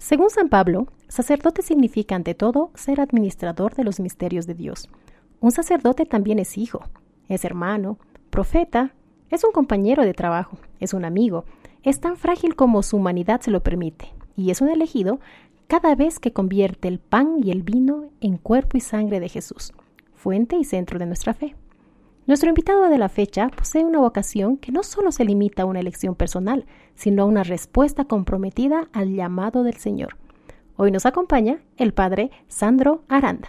Según San Pablo, sacerdote significa ante todo ser administrador de los misterios de Dios. Un sacerdote también es hijo, es hermano, profeta, es un compañero de trabajo, es un amigo, es tan frágil como su humanidad se lo permite, y es un elegido cada vez que convierte el pan y el vino en cuerpo y sangre de Jesús, fuente y centro de nuestra fe. Nuestro invitado de la fecha posee una vocación que no solo se limita a una elección personal, sino a una respuesta comprometida al llamado del Señor. Hoy nos acompaña el padre Sandro Aranda.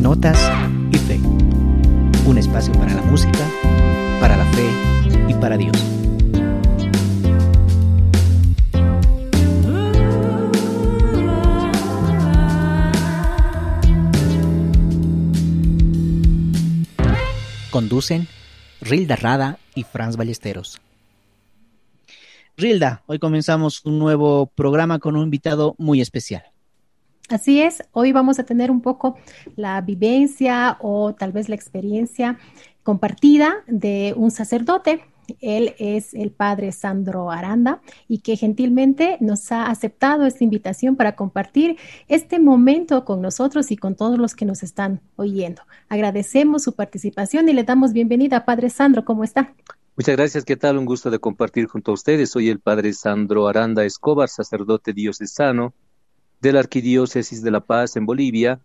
Notas y Fe. Un espacio para la música, para la fe y para Dios. Conducen Rilda Rada y Franz Ballesteros. Rilda, hoy comenzamos un nuevo programa con un invitado muy especial. Así es, hoy vamos a tener un poco la vivencia o tal vez la experiencia compartida de un sacerdote él es el padre Sandro Aranda y que gentilmente nos ha aceptado esta invitación para compartir este momento con nosotros y con todos los que nos están oyendo. Agradecemos su participación y le damos bienvenida. Padre Sandro, ¿cómo está? Muchas gracias, ¿qué tal? Un gusto de compartir junto a ustedes. Soy el padre Sandro Aranda Escobar, sacerdote diocesano de la Arquidiócesis de La Paz en Bolivia.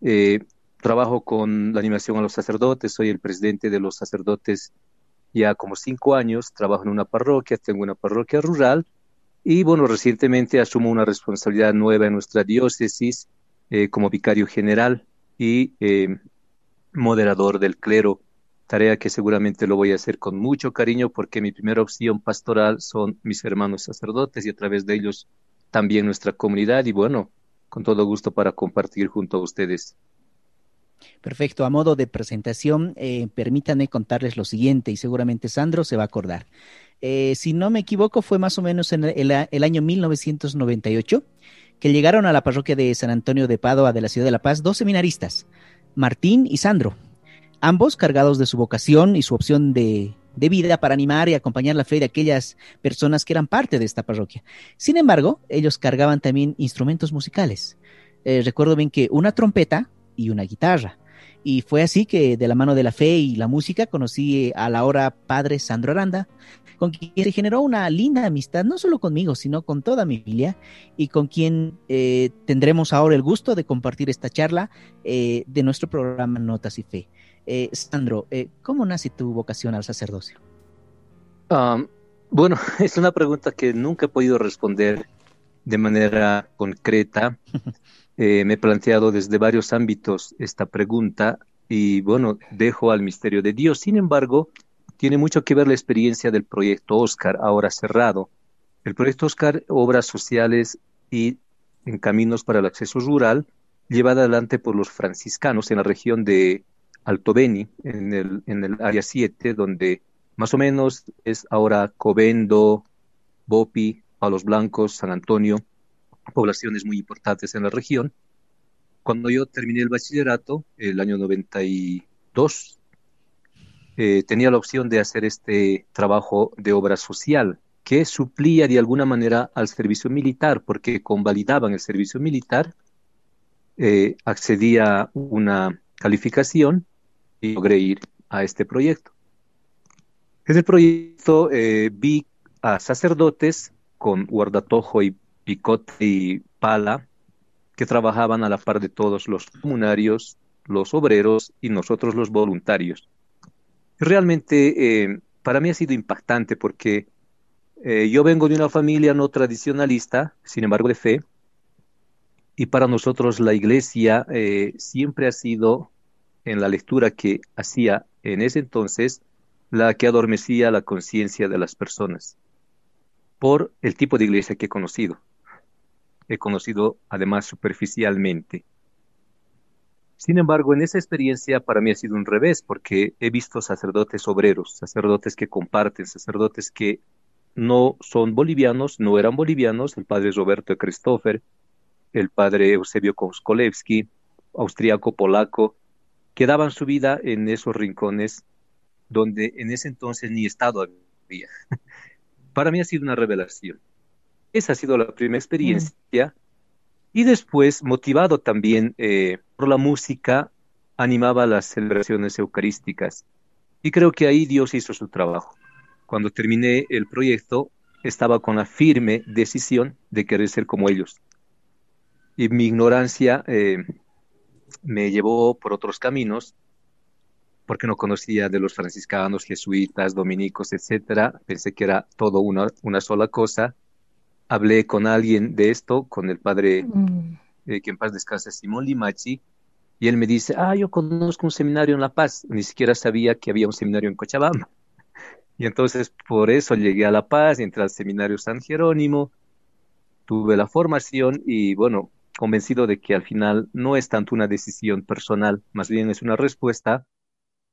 Eh, trabajo con la animación a los sacerdotes, soy el presidente de los sacerdotes ya como cinco años, trabajo en una parroquia, tengo una parroquia rural y bueno, recientemente asumo una responsabilidad nueva en nuestra diócesis eh, como vicario general y eh, moderador del clero, tarea que seguramente lo voy a hacer con mucho cariño porque mi primera opción pastoral son mis hermanos sacerdotes y a través de ellos también nuestra comunidad y bueno, con todo gusto para compartir junto a ustedes. Perfecto, a modo de presentación, eh, permítanme contarles lo siguiente y seguramente Sandro se va a acordar. Eh, si no me equivoco, fue más o menos en el, año 1998 que llegaron a la parroquia de San Antonio de Padua de la ciudad de La Paz dos seminaristas, Martín y Sandro, ambos cargados de su vocación y su opción de, de vida para animar y acompañar la fe de aquellas personas que eran parte de esta parroquia. Sin embargo, ellos cargaban también instrumentos musicales. Eh, recuerdo bien que una trompeta y una guitarra. Y fue así que de la mano de la fe y la música conocí a la hora padre Sandro Aranda, con quien se generó una linda amistad, no solo conmigo, sino con toda mi familia, y con quien eh, tendremos ahora el gusto de compartir esta charla eh, de nuestro programa Notas y Fe. Eh, Sandro, ¿cómo nace tu vocación al sacerdocio? bueno, es una pregunta que nunca he podido responder de manera concreta. Eh, me he planteado desde varios ámbitos esta pregunta y bueno, dejo al misterio de Dios. Sin embargo, tiene mucho que ver la experiencia del proyecto Oscar, ahora cerrado. El proyecto Oscar, obras sociales y en caminos para el acceso rural, llevada adelante por los franciscanos en la región de Alto Beni, en el, en el área 7, donde más o menos es ahora Covendo, Bopi, Palos Blancos, San Antonio, poblaciones muy importantes en la región. Cuando yo terminé el bachillerato, el año 92, eh, tenía la opción de hacer este trabajo de obra social que suplía de alguna manera al servicio militar, porque convalidaban el servicio militar, eh, accedía una calificación y logré ir a este proyecto. En el proyecto eh, vi a sacerdotes con guardatojo y picote y pala que trabajaban a la par de todos los comunarios, los obreros y nosotros los voluntarios. Realmente eh, para mí ha sido impactante porque eh, yo vengo de una familia no tradicionalista, sin embargo de fe, y para nosotros la iglesia eh, siempre ha sido, en la lectura que hacía en ese entonces, la que adormecía la conciencia de las personas, por el tipo de iglesia que he conocido he conocido además superficialmente. Sin embargo, en esa experiencia para mí ha sido un revés, porque he visto sacerdotes obreros, sacerdotes que comparten, sacerdotes que no son bolivianos, no eran bolivianos, el padre Roberto Christopher, el padre Eusebio Koskolewski, austriaco, polaco, que daban su vida en esos rincones donde en ese entonces ni Estado había. Para mí ha sido una revelación. Esa ha sido la primera experiencia. Y después, motivado también eh, por la música, animaba las celebraciones eucarísticas. Y creo que ahí Dios hizo su trabajo. Cuando terminé el proyecto, estaba con la firme decisión de querer ser como ellos. Y mi ignorancia eh, me llevó por otros caminos, porque no conocía de los franciscanos, jesuitas, dominicos, etcétera. Pensé que era todo una, una sola cosa. Hablé con alguien de esto, con el padre, mm. eh, que en paz descansa, Simón Limachi, y él me dice, ah, yo conozco un seminario en La Paz. Ni siquiera sabía que había un seminario en Cochabamba. Y entonces por eso llegué a La Paz, entré al seminario San Jerónimo, tuve la formación y bueno, convencido de que al final no es tanto una decisión personal, más bien es una respuesta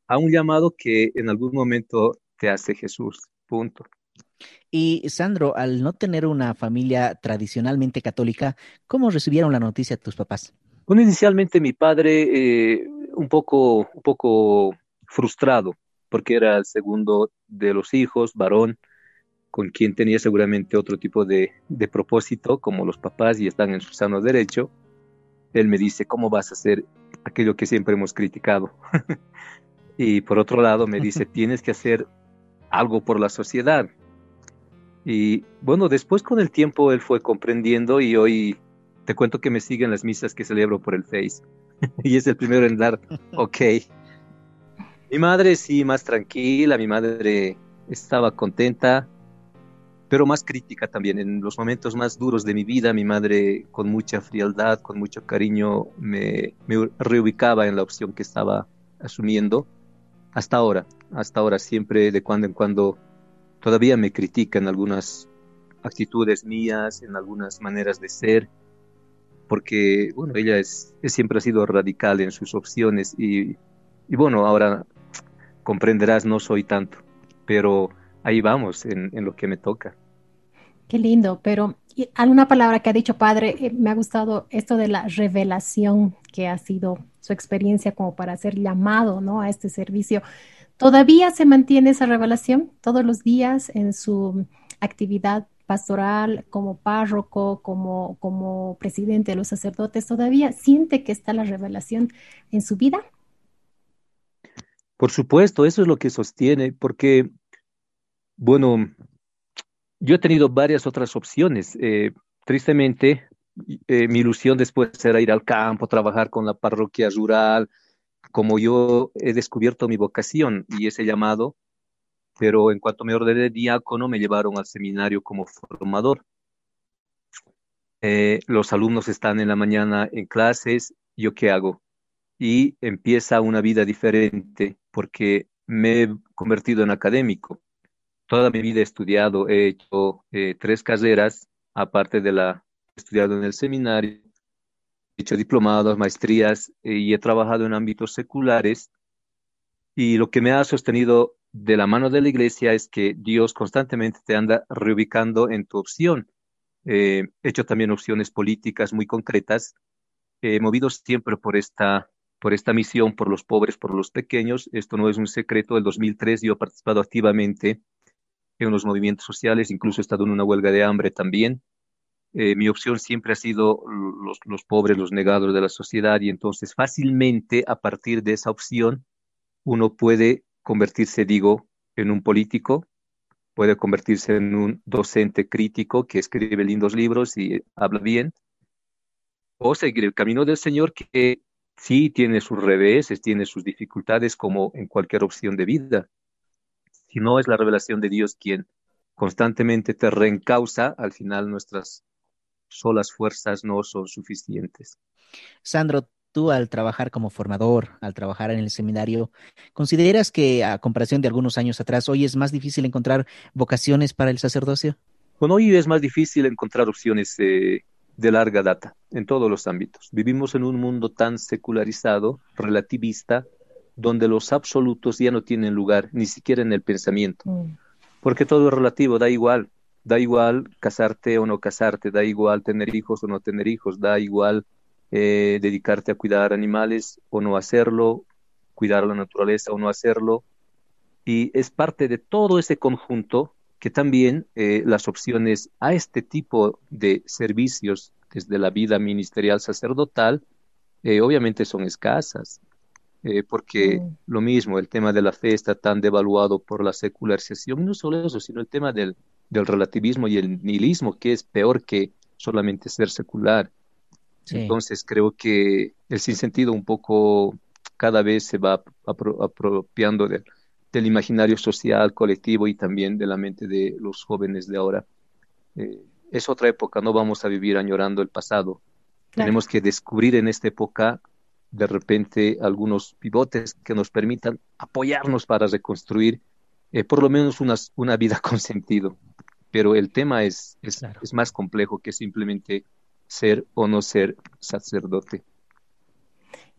a un llamado que en algún momento te hace Jesús. Punto. Y Sandro, al no tener una familia tradicionalmente católica, ¿cómo recibieron la noticia tus papás? Bueno, inicialmente mi padre eh, un poco, un poco frustrado, porque era el segundo de los hijos, varón, con quien tenía seguramente otro tipo de, de propósito, como los papás y están en su sano derecho. Él me dice, ¿cómo vas a hacer aquello que siempre hemos criticado? y por otro lado me dice, tienes que hacer algo por la sociedad. Y bueno, después con el tiempo él fue comprendiendo y hoy te cuento que me siguen las misas que celebro por el Face. y es el primero en dar ok. Mi madre sí, más tranquila, mi madre estaba contenta, pero más crítica también. En los momentos más duros de mi vida, mi madre con mucha frialdad, con mucho cariño, me, me reubicaba en la opción que estaba asumiendo. Hasta ahora, hasta ahora, siempre de cuando en cuando todavía me critica en algunas actitudes mías, en algunas maneras de ser porque, bueno, ella es, siempre ha sido radical en sus opciones y, bueno, ahora comprenderás, no soy tanto, pero ahí vamos en, en lo que me toca. Qué lindo, pero alguna palabra que ha dicho padre, eh, me ha gustado esto de la revelación que ha sido su experiencia como para ser llamado, ¿no? A este servicio. ¿Todavía se mantiene esa revelación todos los días en su actividad pastoral, como párroco, como, como presidente de los sacerdotes, todavía siente que está la revelación en su vida? Por supuesto, eso es lo que sostiene, porque, bueno, yo he tenido varias otras opciones. Eh, tristemente, eh, mi ilusión después era ir al campo, trabajar con la parroquia rural, como yo he descubierto mi vocación y ese llamado, pero en cuanto me ordené diácono, me llevaron al seminario como formador. Eh, los alumnos están en la mañana en clases, ¿yo qué hago? Y empieza una vida diferente porque me he convertido en académico. Toda mi vida he estudiado, he hecho eh, tres carreras, aparte de la estudiado en el seminario, he hecho diplomados, maestrías eh, y he trabajado en ámbitos seculares. Y lo que me ha sostenido de la mano de la iglesia es que Dios constantemente te anda reubicando en tu opción. Eh, he hecho también opciones políticas muy concretas, eh, movidos siempre por esta, por esta misión, por los pobres, por los pequeños. Esto no es un secreto. El 2003 yo he participado activamente en los movimientos sociales, incluso he estado en una huelga de hambre también. Eh, mi opción siempre ha sido los, los pobres, los negados de la sociedad, y entonces fácilmente a partir de esa opción uno puede convertirse, digo, en un político, puede convertirse en un docente crítico que escribe lindos libros y habla bien, o seguir el camino del Señor que sí tiene sus reveses, tiene sus dificultades como en cualquier opción de vida. Si no es la revelación de Dios quien constantemente te reencausa, al final nuestras solas fuerzas no son suficientes. Sandro, tú al trabajar como formador, al trabajar en el seminario, ¿consideras que a comparación de algunos años atrás, hoy es más difícil encontrar vocaciones para el sacerdocio? Bueno, hoy es más difícil encontrar opciones eh, de larga data en todos los ámbitos. Vivimos en un mundo tan secularizado, relativista, donde los absolutos ya no tienen lugar ni siquiera en el pensamiento, mm. porque todo es relativo, da igual, da igual casarte o no casarte, da igual tener hijos o no tener hijos, da igual eh, dedicarte a cuidar animales o no hacerlo, cuidar la naturaleza o no hacerlo. Y es parte de todo ese conjunto que también eh, las opciones a este tipo de servicios desde la vida ministerial sacerdotal eh, obviamente son escasas, eh, porque lo mismo, el tema de la fe está tan devaluado por la secularización, no solo eso, sino el tema del, del relativismo y el nihilismo, que es peor que solamente ser secular. Entonces creo que el sinsentido un poco cada vez se va apropiando del, del imaginario social, colectivo y también de la mente de los jóvenes de ahora. Eh, es otra época, no vamos a vivir añorando el pasado. Tenemos que descubrir en esta época de repente algunos pivotes que nos permitan apoyarnos para reconstruir eh, por lo menos una vida con sentido. Pero el tema es, es, es más complejo que simplemente ser o no ser sacerdote.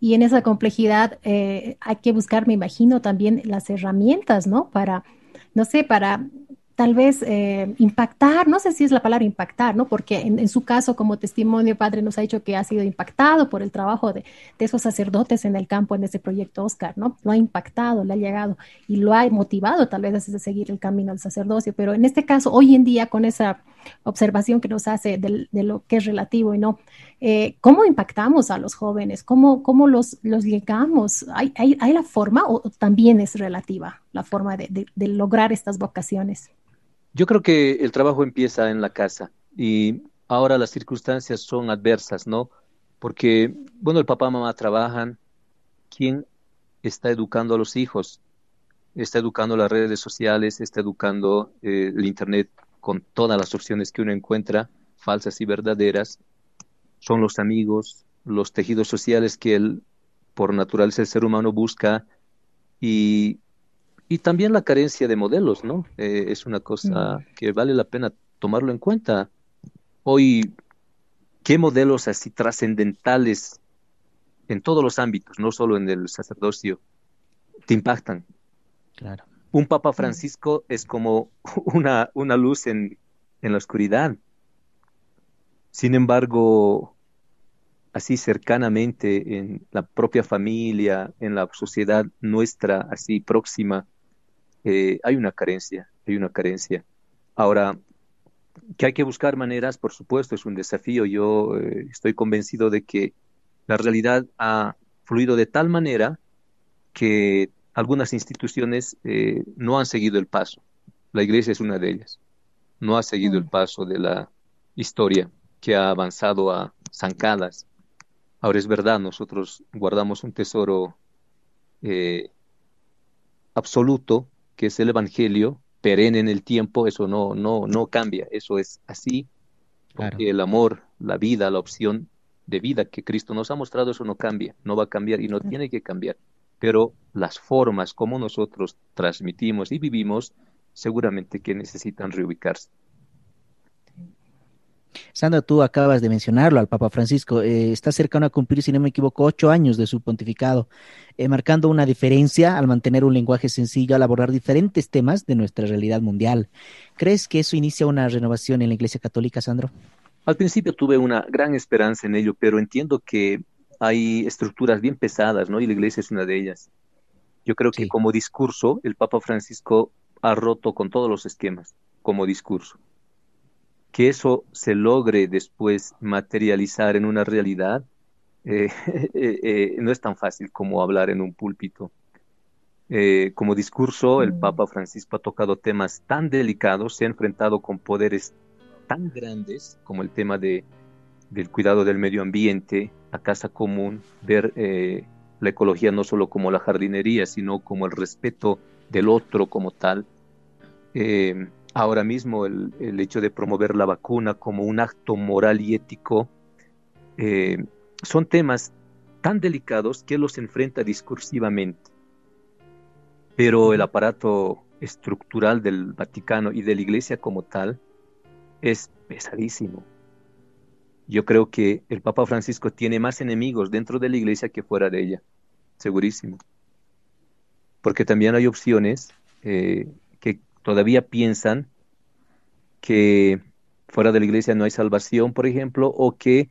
Y en esa complejidad eh, hay que buscar, me imagino, también las herramientas, ¿no? Para, no sé, para tal vez eh, impactar, no sé si es la palabra impactar, ¿no? Porque en, su caso, como testimonio, padre nos ha dicho que ha sido impactado por el trabajo de, esos sacerdotes en el campo en ese proyecto Oscar, ¿no? Lo ha impactado, le ha llegado y lo ha motivado tal vez a seguir el camino al sacerdocio, pero en este caso, hoy en día, con esa observación que nos hace de, lo que es relativo y no, eh, ¿cómo impactamos a los jóvenes? ¿Cómo, cómo los, los llegamos? ¿Hay, hay, hay la forma o también es relativa la forma de lograr estas vocaciones? Yo creo que el trabajo empieza en la casa y ahora las circunstancias son adversas, ¿no? Porque, bueno, el papá y mamá trabajan. ¿Quién está educando a los hijos? Está educando las redes sociales, está educando eh, el Internet con todas las opciones que uno encuentra, falsas y verdaderas. Son los amigos, los tejidos sociales que él, por naturaleza el ser humano busca y y también la carencia de modelos, ¿no? Eh, es una cosa mm. que vale la pena tomarlo en cuenta. Hoy, ¿qué modelos así trascendentales en todos los ámbitos, no solo en el sacerdocio, te impactan? Claro. Un Papa mm. Francisco es como una, una luz en, en la oscuridad. Sin embargo, así cercanamente en la propia familia, en la sociedad nuestra, así próxima, eh, hay una carencia, hay una carencia. Ahora, que hay que buscar maneras, por supuesto, es un desafío. Yo eh, estoy convencido de que la realidad ha fluido de tal manera que algunas instituciones eh, no han seguido el paso. La iglesia es una de ellas. No ha seguido el mm. paso de la historia que ha avanzado a zancadas. Ahora es verdad, nosotros guardamos un tesoro absoluto que es el Evangelio, perenne en el tiempo, eso no, no, no cambia, eso es así, porque el amor, la vida, la opción de vida que Cristo nos ha mostrado, eso no cambia, no va a cambiar y no tiene que cambiar, pero las formas como nosotros transmitimos y vivimos, seguramente que necesitan reubicarse. Sandra, tú acabas de mencionarlo al Papa Francisco, eh, está cercano a cumplir, si no me equivoco, ocho años de su pontificado, eh, marcando una diferencia al mantener un lenguaje sencillo, al abordar diferentes temas de nuestra realidad mundial. ¿Crees que eso inicia una renovación en la Iglesia Católica, Sandro? Al principio tuve una gran esperanza en ello, pero entiendo que hay estructuras bien pesadas, ¿no? Y la Iglesia es una de ellas. Yo creo que como discurso, el Papa Francisco ha roto con todos los esquemas, como discurso que eso se logre después materializar en una realidad eh, eh, eh, no es tan fácil como hablar en un púlpito. como discurso, el mm. Papa Francisco ha tocado temas tan delicados, se ha enfrentado con poderes tan grandes como el tema de, del cuidado del medio ambiente, la casa común, ver la ecología no solo como la jardinería, sino como el respeto del otro como tal ahora mismo el, hecho de promover la vacuna como un acto moral y ético, eh, son temas tan delicados que los enfrenta discursivamente. Pero el aparato estructural del Vaticano y de la Iglesia como tal es pesadísimo. Yo creo que el Papa Francisco tiene más enemigos dentro de la Iglesia que fuera de ella, segurísimo. Porque también hay opciones eh, todavía piensan que fuera de la iglesia no hay salvación, por ejemplo, o que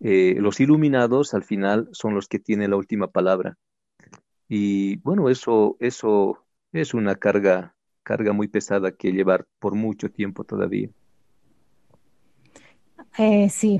eh, los iluminados al final son los que tienen la última palabra. Y bueno, eso, eso es una carga, carga muy pesada que llevar por mucho tiempo todavía. Eh, sí,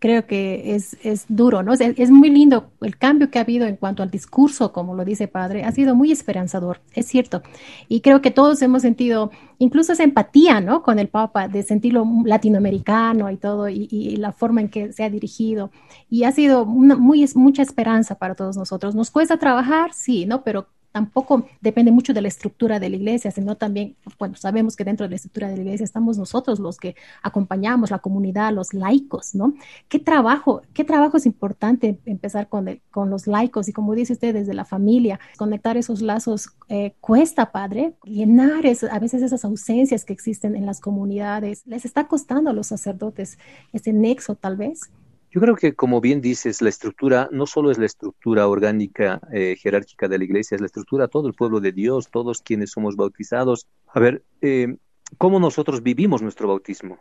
creo que es, es duro, ¿no? Es, es, muy lindo el cambio que ha habido en cuanto al discurso, como lo dice padre, ha sido muy esperanzador, es cierto. Y creo que todos hemos sentido incluso esa empatía, ¿no? Con el Papa, de sentirlo latinoamericano y todo, y, la forma en que se ha dirigido. Y ha sido una, muy, mucha esperanza para todos nosotros. Nos cuesta trabajar, sí, ¿no? Pero tampoco depende mucho de la estructura de la iglesia, sino también, bueno, sabemos que dentro de la estructura de la iglesia estamos nosotros los que acompañamos la comunidad, los laicos, ¿no? ¿Qué trabajo, qué trabajo es importante empezar con, con los laicos y como dice usted, desde la familia, conectar esos lazos eh, cuesta, padre, llenar a veces esas ausencias que existen en las comunidades. ¿Les está costando a los sacerdotes ese nexo tal vez? Yo creo que, como bien dices, la estructura no solo es la estructura orgánica, eh, jerárquica de la iglesia, es la estructura todo el pueblo de Dios, todos quienes somos bautizados. A ver, eh, ¿cómo nosotros vivimos nuestro bautismo?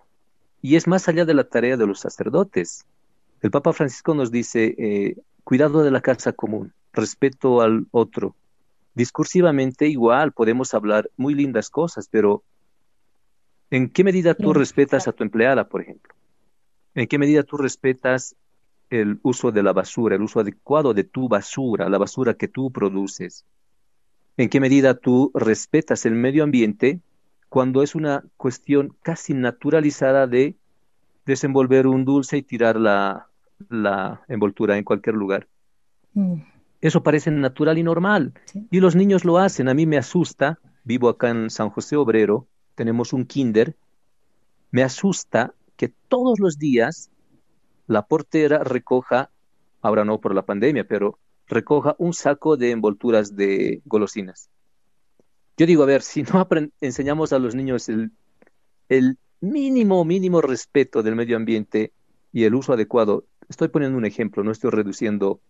Y es más allá de la tarea de los sacerdotes. El Papa Francisco nos dice, eh, cuidado de la casa común, respeto al otro. Discursivamente igual podemos hablar muy lindas cosas, pero ¿en qué medida tú respetas a tu empleada, por ejemplo? ¿En qué medida tú respetas el uso de la basura, el uso adecuado de tu basura, la basura que tú produces? ¿En qué medida tú respetas el medio ambiente cuando es una cuestión casi naturalizada de desenvolver un dulce y tirar la, la envoltura en cualquier lugar? Mm. Eso parece natural y normal. Y los niños lo hacen. A mí me asusta. Vivo acá en San José Obrero. Tenemos un kinder. Me asusta que todos los días la portera recoja, ahora no por la pandemia, pero recoja un saco de envolturas de golosinas. Yo digo, a ver, si no enseñamos a los niños el, el mínimo, mínimo respeto del medio ambiente y el uso adecuado, estoy poniendo un ejemplo, no estoy reduciendo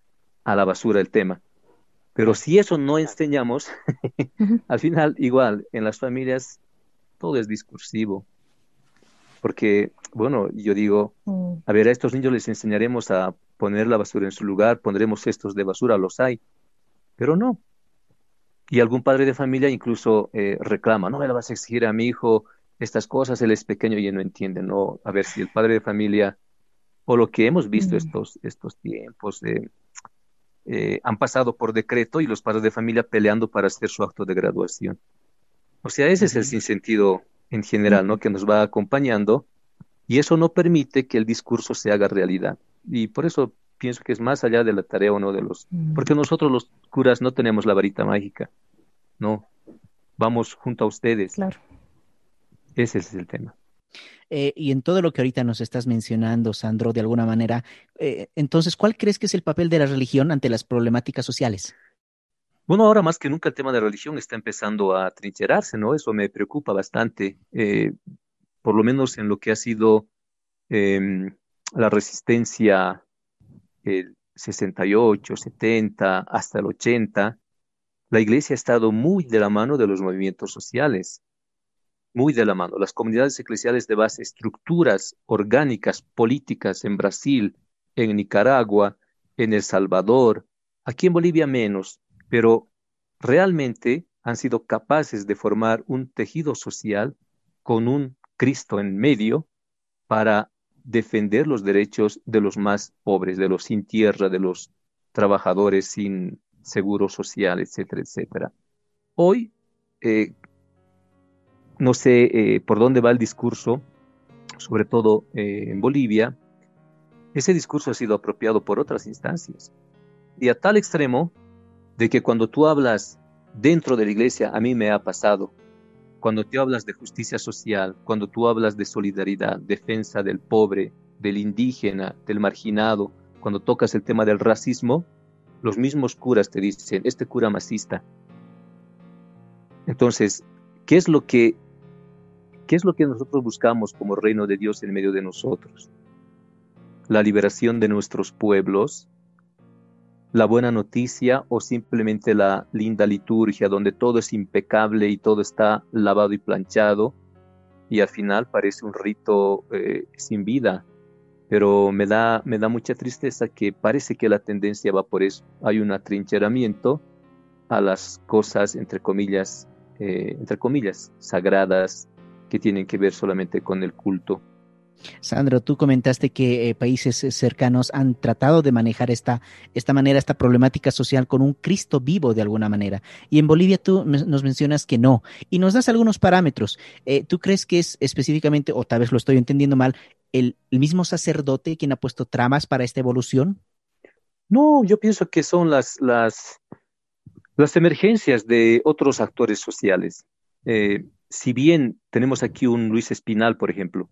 a la basura el tema, pero si eso no enseñamos, al final igual en las familias todo es discursivo, porque, bueno, yo digo, mm. a ver, a estos niños les enseñaremos a poner la basura en su lugar, pondremos cestos de basura, los hay, pero no. Y algún padre de familia incluso eh, reclama, no me la vas a exigir a mi hijo estas cosas, él es pequeño y él no entiende, no. A ver, si el padre de familia, o lo que hemos visto mm. estos, estos tiempos, eh, han pasado por decreto y los padres de familia peleando para hacer su acto de graduación. O sea, ese es el sinsentido en general, ¿no? Que nos va acompañando y eso no permite que el discurso se haga realidad. Y por eso pienso que es más allá de la tarea o no de los, porque nosotros los curas no tenemos la varita mágica, no, vamos junto a ustedes. Claro. Ese es el tema. Eh, y en todo lo que ahorita nos estás mencionando, Sandro, de alguna manera, eh, entonces, ¿cuál crees que es el papel de la religión ante las problemáticas sociales? Bueno, ahora más que nunca el tema de religión está empezando a trincherarse, ¿no? Eso me preocupa bastante, eh, por lo menos en lo que ha sido em, la resistencia el 68, 70, hasta el 80. La iglesia ha estado muy de la mano de los movimientos sociales, muy de la mano. Las comunidades eclesiales de base, estructuras orgánicas, políticas en Brasil, en Nicaragua, en El Salvador, aquí en Bolivia menos, pero realmente han sido capaces de formar un tejido social con un Cristo en medio para defender los derechos de los más pobres, de los sin tierra, de los trabajadores sin seguro social, etcétera, etcétera. Hoy, eh, no sé eh, por dónde va el discurso, sobre todo eh, en Bolivia, ese discurso ha sido apropiado por otras instancias. Y a tal extremo de que cuando tú hablas dentro de la iglesia, a mí me ha pasado, cuando tú hablas de justicia social, cuando tú hablas de solidaridad, defensa del pobre, del indígena, del marginado, cuando tocas el tema del racismo, los mismos curas te dicen, este cura masista. Entonces, ¿qué es lo que qué es lo que nosotros buscamos como reino de Dios en medio de nosotros? La liberación de nuestros pueblos, la buena noticia o simplemente la linda liturgia donde todo es impecable y todo está lavado y planchado y al final parece un rito eh, sin vida. Pero me da, me da mucha tristeza que parece que la tendencia va por eso. Hay un atrincheramiento a las cosas, entre comillas, eh, entre comillas, sagradas que tienen que ver solamente con el culto. Sandro, tú comentaste que eh, países cercanos han tratado de manejar esta, esta manera, esta problemática social con un Cristo vivo de alguna manera. Y en Bolivia tú nos mencionas que no. Y nos das algunos parámetros. Eh, ¿Tú crees que es específicamente, o tal vez lo estoy entendiendo mal, el, mismo sacerdote quien ha puesto tramas para esta evolución? No, yo pienso que son las, las, emergencias de otros actores sociales. Eh, si bien tenemos aquí un Luis Espinal, por ejemplo,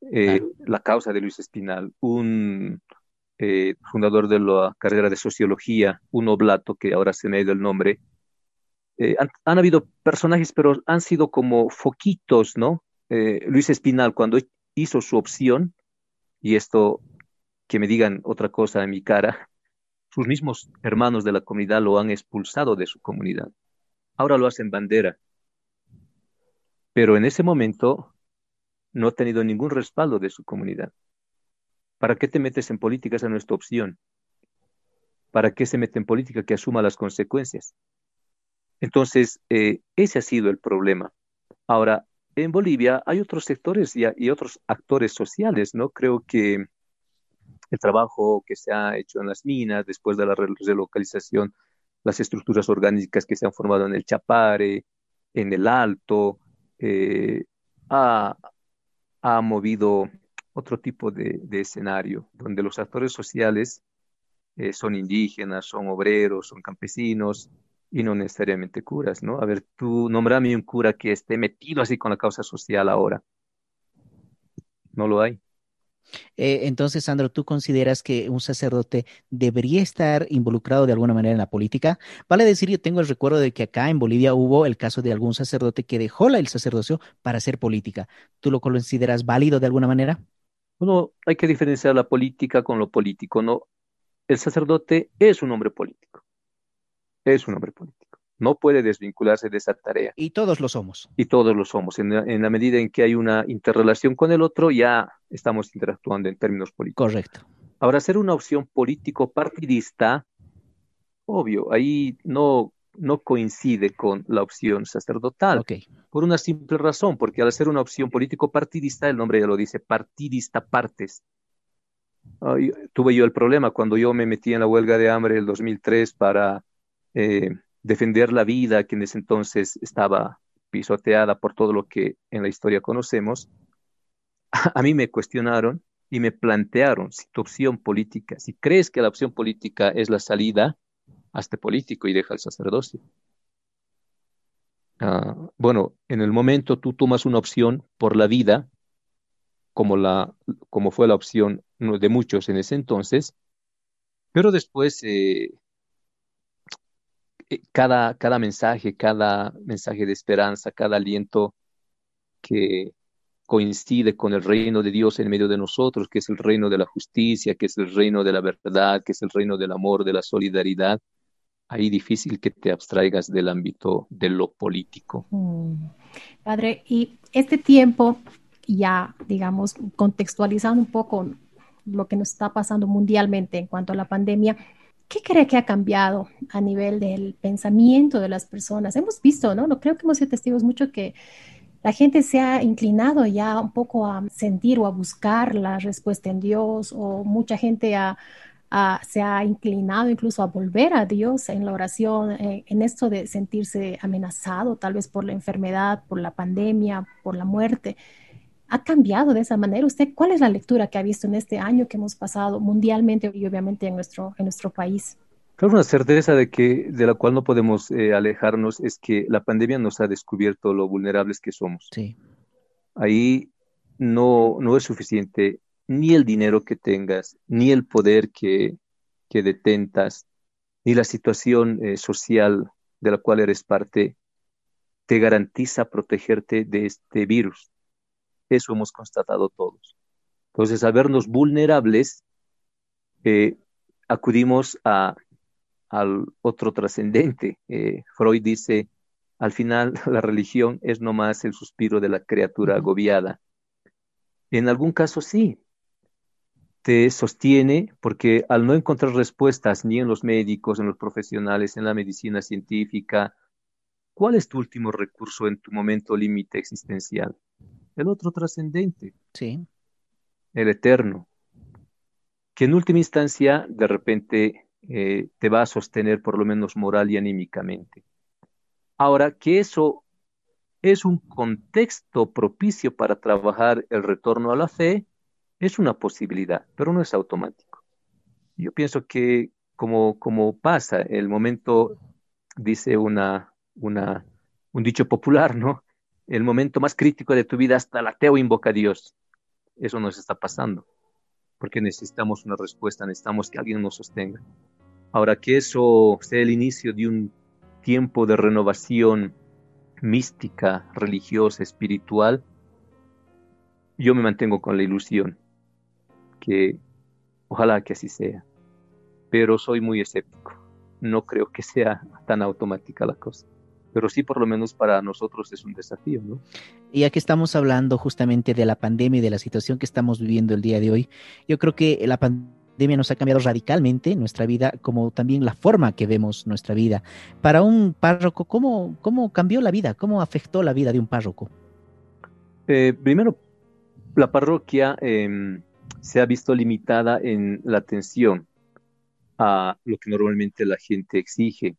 eh, la causa de Luis Espinal, un eh, fundador de la carrera de sociología, un oblato que ahora se me ha ido el nombre, han, han, habido personajes, pero han sido como foquitos, ¿no? Luis Espinal, cuando hizo su opción, y esto que me digan otra cosa en mi cara, sus mismos hermanos de la comunidad lo han expulsado de su comunidad. Ahora lo hacen bandera. Pero en ese momento no ha tenido ningún respaldo de su comunidad. ¿Para qué te metes en política? Esa es nuestra opción. ¿Para qué se mete en política que asuma las consecuencias? Entonces, eh, ese ha sido el problema. Ahora, en Bolivia hay otros sectores y, y otros actores sociales, ¿no? Creo que el trabajo que se ha hecho en las minas después de la relocalización, las estructuras orgánicas que se han formado en el Chapare, en el Alto, eh, ha, movido otro tipo de, escenario, donde los actores sociales eh, son indígenas, son obreros, son campesinos y no necesariamente curas, ¿no? A ver, tú nombrame un cura que esté metido así con la causa social ahora. No lo hay. Eh, entonces, Sandro, ¿tú consideras que un sacerdote debería estar involucrado de alguna manera en la política? Vale decir, yo tengo el recuerdo de que acá en Bolivia hubo el caso de algún sacerdote que dejó el sacerdocio para hacer política. ¿Tú lo consideras válido de alguna manera? Bueno, hay que diferenciar la política con lo político, ¿no? El sacerdote es un hombre político. Es un hombre político no puede desvincularse de esa tarea. Y todos lo somos. Y todos lo somos. En la, medida en que hay una interrelación con el otro, ya estamos interactuando en términos políticos. Correcto. Ahora, ser una opción político partidista, obvio, ahí no, no coincide con la opción sacerdotal. Okay. Por una simple razón, porque al ser una opción político partidista, el nombre ya lo dice, partidista partes. tuve yo el problema cuando yo me metí en la huelga de hambre el 2003 para eh, defender la vida que en ese entonces estaba pisoteada por todo lo que en la historia conocemos, a, mí me cuestionaron y me plantearon si tu opción política, si crees que la opción política es la salida, hazte político y deja el sacerdocio. Ah, bueno, en el momento tú tomas una opción por la vida, como, la, como fue la opción de muchos en ese entonces, pero después eh, cada, cada mensaje, cada mensaje de esperanza, cada aliento que coincide con el reino de Dios en medio de nosotros, que es el reino de la justicia, que es el reino de la verdad, que es el reino del amor, de la solidaridad, ahí difícil que te abstraigas del ámbito de lo político. Mm. Padre, y este tiempo, ya digamos, contextualizando un poco lo que nos está pasando mundialmente en cuanto a la pandemia, ¿Qué cree que ha cambiado a nivel del pensamiento de las personas? Hemos visto, ¿no? Creo que hemos sido testigos mucho que la gente se ha inclinado ya un poco a sentir o a buscar la respuesta en Dios, o mucha gente se ha inclinado incluso a volver a Dios en la oración, eh, en esto de sentirse amenazado tal vez por la enfermedad, por la pandemia, por la muerte ha cambiado de esa manera. ¿Usted cuál es la lectura que ha visto en este año que hemos pasado mundialmente y obviamente en nuestro, en nuestro país? Claro, una certeza de que de la cual no podemos eh, alejarnos es que la pandemia nos ha descubierto lo vulnerables que somos. Sí. Ahí no, no es suficiente ni el dinero que tengas, ni el poder que, que detentas, ni la situación eh, social de la cual eres parte, te garantiza protegerte de este virus. Eso hemos constatado todos. Entonces, al vernos vulnerables, eh, acudimos a, al otro trascendente. Eh, Freud dice, al final la religión es nomás el suspiro de la criatura agobiada. En algún caso sí, te sostiene porque al no encontrar respuestas ni en los médicos, en los profesionales, en la medicina científica, ¿cuál es tu último recurso en tu momento límite existencial? El otro trascendente. Sí. El eterno. Que en última instancia, de repente, eh, te va a sostener por lo menos moral y anímicamente. Ahora, que eso es un contexto propicio para trabajar el retorno a la fe, es una posibilidad, pero no es automático. Yo pienso que como, como pasa, el momento, dice una, una, un dicho popular, ¿no? El momento más crítico de tu vida, hasta el ateo invoca a Dios. Eso nos está pasando, porque necesitamos una respuesta, necesitamos que alguien nos sostenga. Ahora que eso sea el inicio de un tiempo de renovación mística, religiosa, espiritual, yo me mantengo con la ilusión que ojalá que así sea, pero soy muy escéptico. No creo que sea tan automática la cosa. Pero sí, por lo menos para nosotros es un desafío, ¿no? Y ya que estamos hablando justamente de la pandemia y de la situación que estamos viviendo el día de hoy, yo creo que la pandemia nos ha cambiado radicalmente nuestra vida, como también la forma que vemos nuestra vida. Para un párroco, ¿cómo, cómo cambió la vida? ¿Cómo afectó la vida de un párroco? Eh, primero, la parroquia em, se ha visto limitada en la atención a lo que normalmente la gente exige.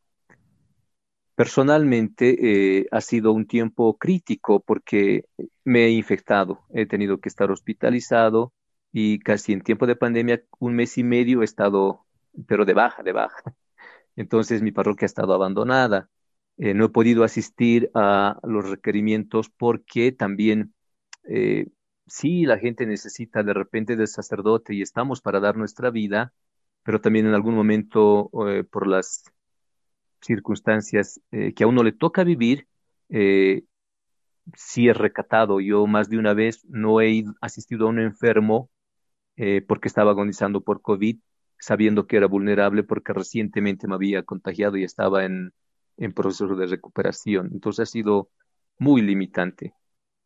Personalmente eh, ha sido un tiempo crítico porque me he infectado, he tenido que estar hospitalizado y casi en tiempo de pandemia, un mes y medio he estado, pero de baja, de baja. Entonces mi parroquia ha estado abandonada. Eh, no he podido asistir a los requerimientos porque también eh, sí, la gente necesita de repente del sacerdote y estamos para dar nuestra vida, pero también en algún momento eh, por las circunstancias eh, que a uno le toca vivir, eh, sí es recatado. Yo más de una vez no he asistido a un enfermo porque estaba agonizando por COVID, sabiendo que era vulnerable porque recientemente me había contagiado y estaba en, en proceso de recuperación. Entonces ha sido muy limitante.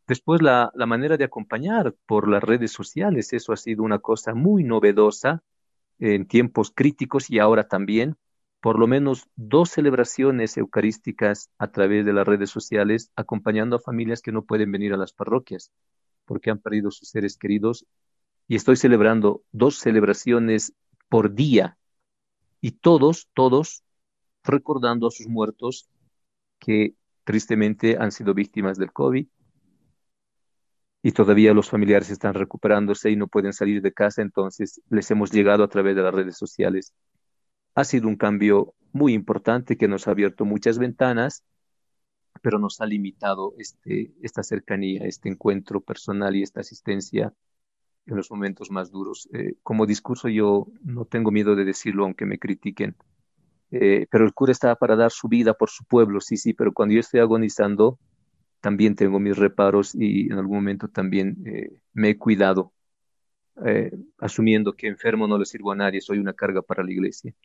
Después la, manera de acompañar por las redes sociales, eso ha sido una cosa muy novedosa en tiempos críticos y ahora también, por lo menos dos celebraciones eucarísticas a través de las redes sociales, acompañando a familias que no pueden venir a las parroquias porque han perdido sus seres queridos. Y estoy celebrando dos celebraciones por día y todos, todos recordando a sus muertos que tristemente han sido víctimas del COVID y todavía los familiares están recuperándose y no pueden salir de casa, entonces les hemos llegado a través de las redes sociales. Ha sido un cambio muy importante que nos ha abierto muchas ventanas, pero nos ha limitado este, esta cercanía, este encuentro personal y esta asistencia en los momentos más duros. Eh, como discurso yo no tengo miedo de decirlo aunque me critiquen, eh, pero el cura está para dar su vida por su pueblo, sí, sí, pero cuando yo estoy agonizando, también tengo mis reparos y en algún momento también eh, me he cuidado, asumiendo que enfermo no le sirvo a nadie, soy una carga para la iglesia.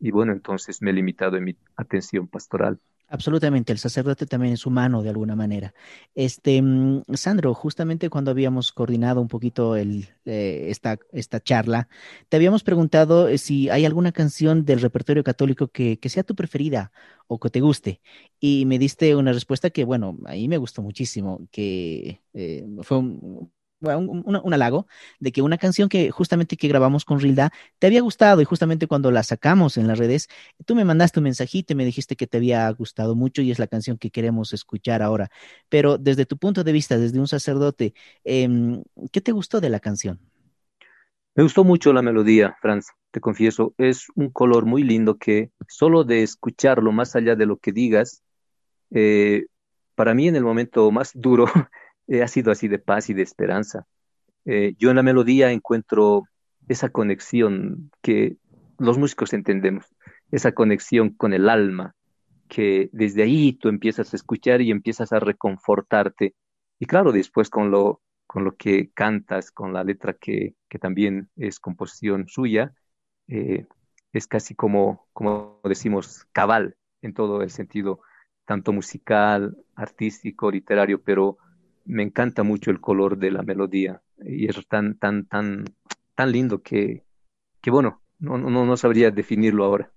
Y bueno, entonces me he limitado en mi atención pastoral. Absolutamente, el sacerdote también es humano de alguna manera. Este, mm, Sandro, justamente cuando habíamos coordinado un poquito el, eh, esta, esta charla, te habíamos preguntado eh, si hay alguna canción del repertorio católico que, que sea tu preferida o que te guste. Y me diste una respuesta que, bueno, a mí me gustó muchísimo, que eh, fue un, un, halago de que una canción que justamente que grabamos con Rilda te había gustado y justamente cuando la sacamos en las redes, tú me mandaste un mensajito y me dijiste que te había gustado mucho y es la canción que queremos escuchar ahora. Pero desde tu punto de vista, desde un sacerdote, em, ¿qué te gustó de la canción? Me gustó mucho la melodía, Franz, te confieso. Es un color muy lindo que solo de escucharlo, más allá de lo que digas, eh, para mí en el momento más duro Eh, ha sido así de paz y de esperanza. Eh, yo en la melodía encuentro esa conexión que los músicos entendemos, esa conexión con el alma, que desde ahí tú empiezas a escuchar y empiezas a reconfortarte. Y claro, después con lo, con lo que cantas, con la letra que, que también es composición suya, eh, es casi como, como decimos, cabal en todo el sentido, tanto musical, artístico, literario, pero me encanta mucho el color de la melodía y es tan, tan, tan, tan lindo que, que bueno, no, no, no sabría definirlo ahora.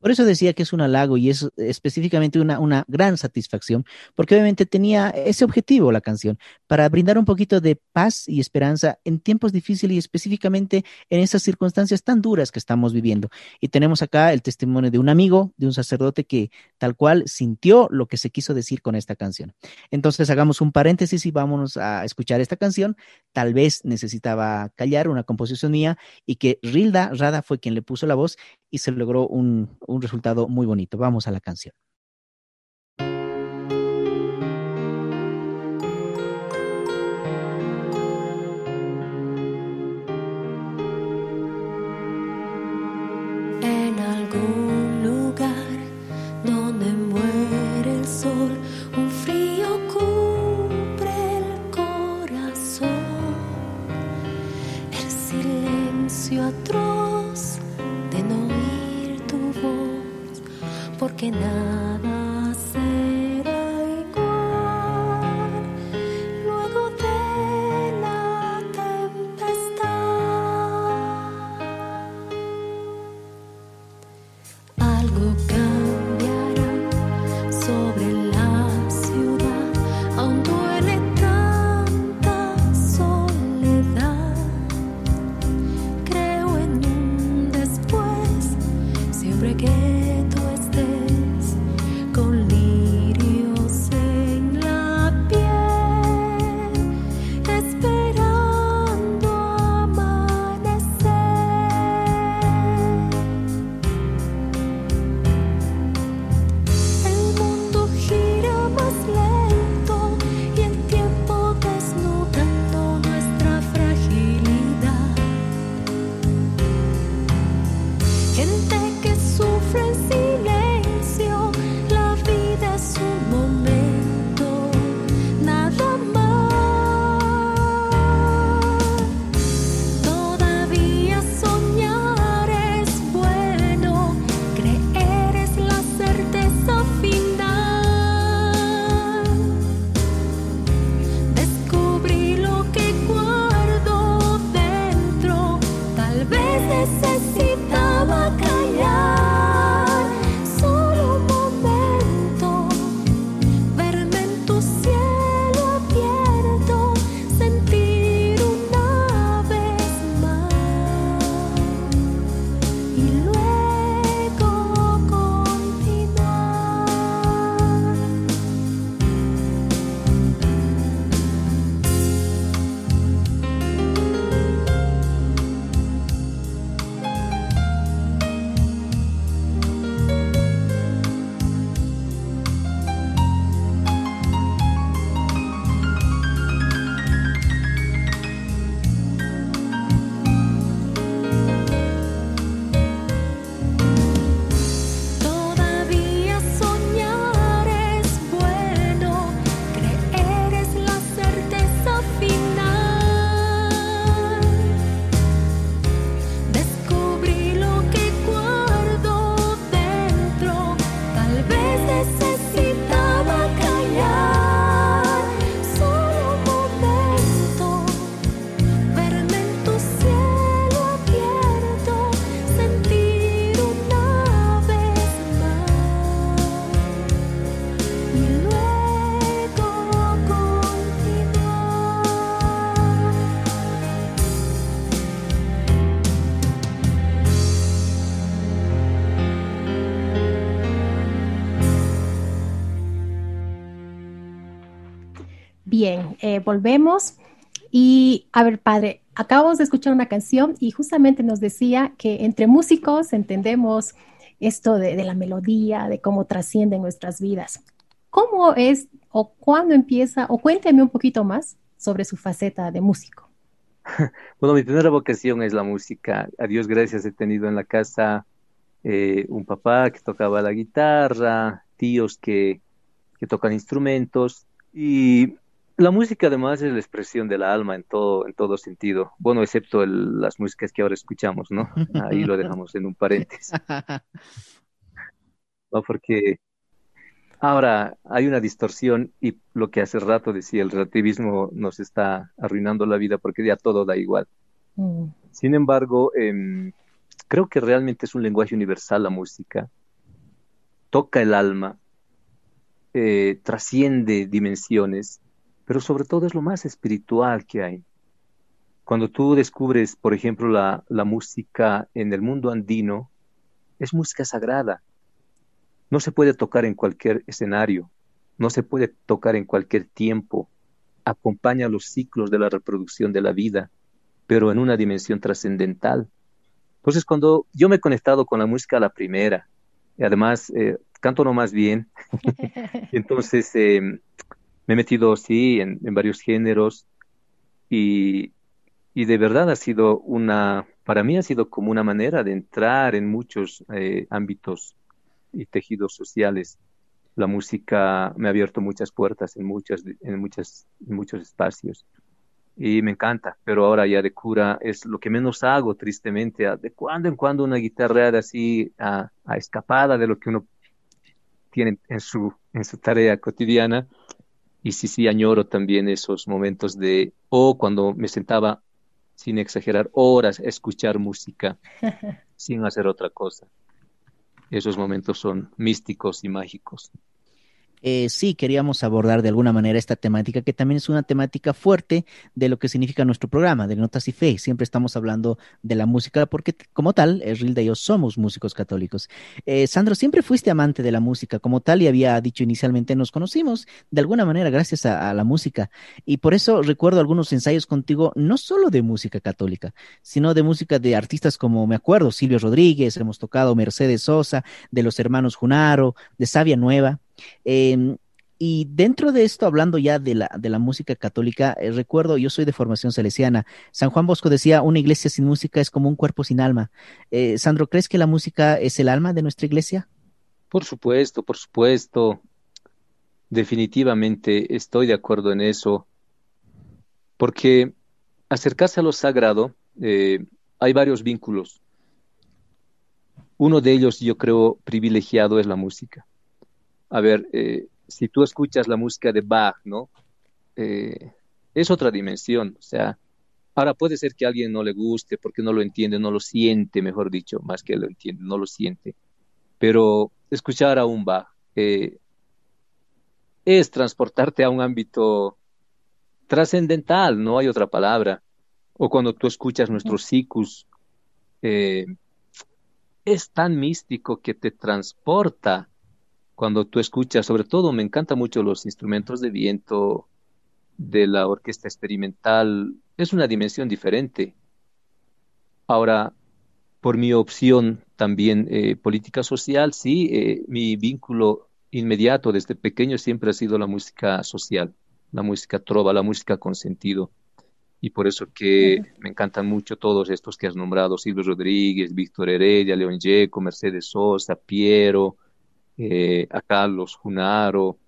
Por eso decía que es un halago y es específicamente una, una, gran satisfacción, porque obviamente tenía ese objetivo la canción, para brindar un poquito de paz y esperanza en tiempos difíciles y específicamente en esas circunstancias tan duras que estamos viviendo. Y tenemos acá el testimonio de un amigo, de un sacerdote que tal cual sintió lo que se quiso decir con esta canción. Entonces hagamos un paréntesis y vámonos a escuchar esta canción. Tal vez necesitaba callar una composición mía y que Rilda Rada fue quien le puso la voz y se logró un, un resultado muy bonito. Vamos a la canción. Porque nada eh, volvemos. Y a ver, padre, acabamos de escuchar una canción y justamente nos decía que entre músicos entendemos esto de, la melodía, de cómo trasciende en nuestras vidas. ¿Cómo es o cuándo empieza? O cuénteme un poquito más sobre su faceta de músico. Bueno, mi primera vocación es la música. A Dios gracias he tenido en la casa eh, un papá que tocaba la guitarra, tíos que, que tocan instrumentos y la música además es la expresión del alma en todo, en todo sentido. Bueno, excepto el- las músicas que ahora escuchamos, ¿no? Ahí lo dejamos en un paréntesis, ¿no? Porque ahora hay una distorsión y lo que hace rato decía, el relativismo nos está arruinando la vida porque ya todo da igual. Mm, Sin embargo, em, creo que realmente es un lenguaje universal la música. Toca el alma, eh, trasciende dimensiones, pero sobre todo es lo más espiritual que hay. Cuando tú descubres, por ejemplo, la, la música en el mundo andino, es música sagrada. No se puede tocar en cualquier escenario, no se puede tocar en cualquier tiempo. Acompaña los ciclos de la reproducción de la vida, pero en una dimensión trascendental. Entonces, cuando yo me he conectado con la música a la primera, y además eh, canto no más bien, entonces eh, me he metido, sí, en, en varios géneros y, y de verdad ha sido una, para mí ha sido como una manera de entrar en muchos eh, ámbitos y tejidos sociales. La música me ha abierto muchas puertas en, muchas, en, muchas, en muchos espacios y me encanta, pero ahora ya de cura es lo que menos hago, tristemente, de cuando en cuando una guitarra así a, a escapada de lo que uno tiene en su, en su tarea cotidiana. Y sí, sí, añoro también esos momentos de, o cuando me sentaba sin exagerar, horas a escuchar música sin hacer otra cosa. Esos momentos son místicos y mágicos. Eh, sí queríamos abordar de alguna manera esta temática, que también es una temática fuerte de lo que significa nuestro programa, de Notas y Fe. Siempre estamos hablando de la música porque, como tal, Rilda y yo somos músicos católicos. Eh, Sandro, siempre fuiste amante de la música, como tal, y había dicho inicialmente, nos conocimos de alguna manera gracias a, a la música. Y por eso recuerdo algunos ensayos contigo, no solo de música católica, sino de música de artistas como, me acuerdo, Silvio Rodríguez, hemos tocado Mercedes Sosa, de los hermanos Junaro, de Sabia Nueva. Eh, y dentro de esto, hablando ya de la, de la música católica, eh, recuerdo, yo soy de formación salesiana. San Juan Bosco decía, una iglesia sin música es como un cuerpo sin alma. Eh, Sandro, ¿crees que la música es el alma de nuestra iglesia? Por supuesto, por supuesto. Definitivamente estoy de acuerdo en eso. Porque acercarse a lo sagrado, eh, hay varios vínculos. Uno de ellos, yo creo, privilegiado es la música a ver, eh, si tú escuchas la música de Bach, ¿no? Eh, es otra dimensión, o sea, ahora puede ser que a alguien no le guste porque no lo entiende, no lo siente, mejor dicho, más que lo entiende, no lo siente, pero escuchar a un Bach eh, es transportarte a un ámbito trascendental, no hay otra palabra, o cuando tú escuchas nuestros sikus, eh, es tan místico que te transporta cuando tú escuchas, sobre todo me encantan mucho los instrumentos de viento de la orquesta experimental, es una dimensión diferente. Ahora, por mi opción también eh, política social, sí, eh, mi vínculo inmediato desde pequeño siempre ha sido la música social, la música trova, la música con sentido. Y por eso que uh -huh. me encantan mucho todos estos que has nombrado, Silvio Rodríguez, Víctor Heredia, León Yeco, Mercedes Sosa, Piero, eh, a Carlos Junaro,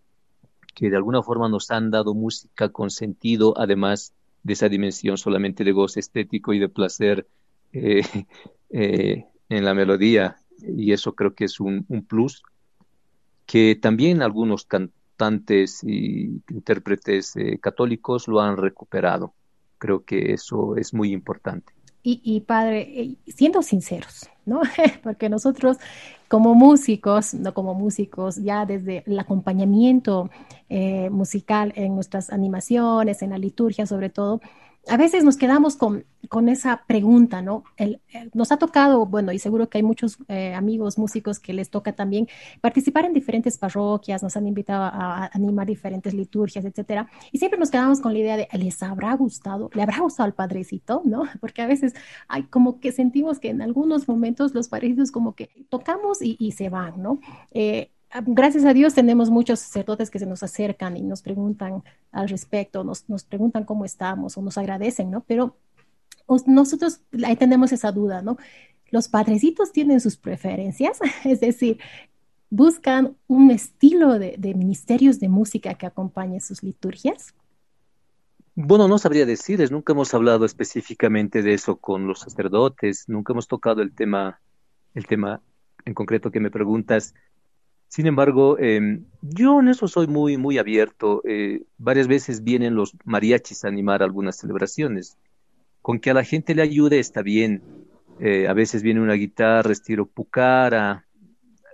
que de alguna forma nos han dado música con sentido, además de esa dimensión solamente de goce estético y de placer eh, eh, en la melodía. Y eso creo que es un, un, plus que también algunos cantantes y intérpretes eh, católicos lo han recuperado. Creo que eso es muy importante. Y, y padre, siendo sinceros, ¿no? Porque nosotros como músicos, no como músicos, ya desde el acompañamiento eh, musical en nuestras animaciones, en la liturgia sobre todo, a veces nos quedamos con, con esa pregunta, ¿no? El, nos ha tocado, bueno, y seguro que hay muchos eh, amigos músicos que les toca también participar en diferentes parroquias, nos han invitado a, a, animar diferentes liturgias, etcétera, y siempre nos quedamos con la idea de, ¿les habrá gustado? ¿Le habrá gustado al padrecito? ¿No? Porque a veces hay como que sentimos que en algunos momentos los padrecitos como que tocamos y, y se van, ¿no? Eh, gracias a Dios tenemos muchos sacerdotes que se nos acercan y nos preguntan al respecto, nos, nos preguntan cómo estamos o nos agradecen, ¿no? Pero nosotros ahí tenemos esa duda, ¿no? Los padrecitos tienen sus preferencias, es decir, buscan un estilo de, de ministerios de música que acompañe sus liturgias. Bueno, no sabría decirles, nunca hemos hablado específicamente de eso con los sacerdotes, nunca hemos tocado el tema, el tema en concreto que me preguntas, sin embargo, eh, yo en eso soy muy, muy abierto. Eh, varias veces vienen los mariachis a animar algunas celebraciones. con que a la gente le ayude está bien. Eh, a veces viene una guitarra estilo pucara,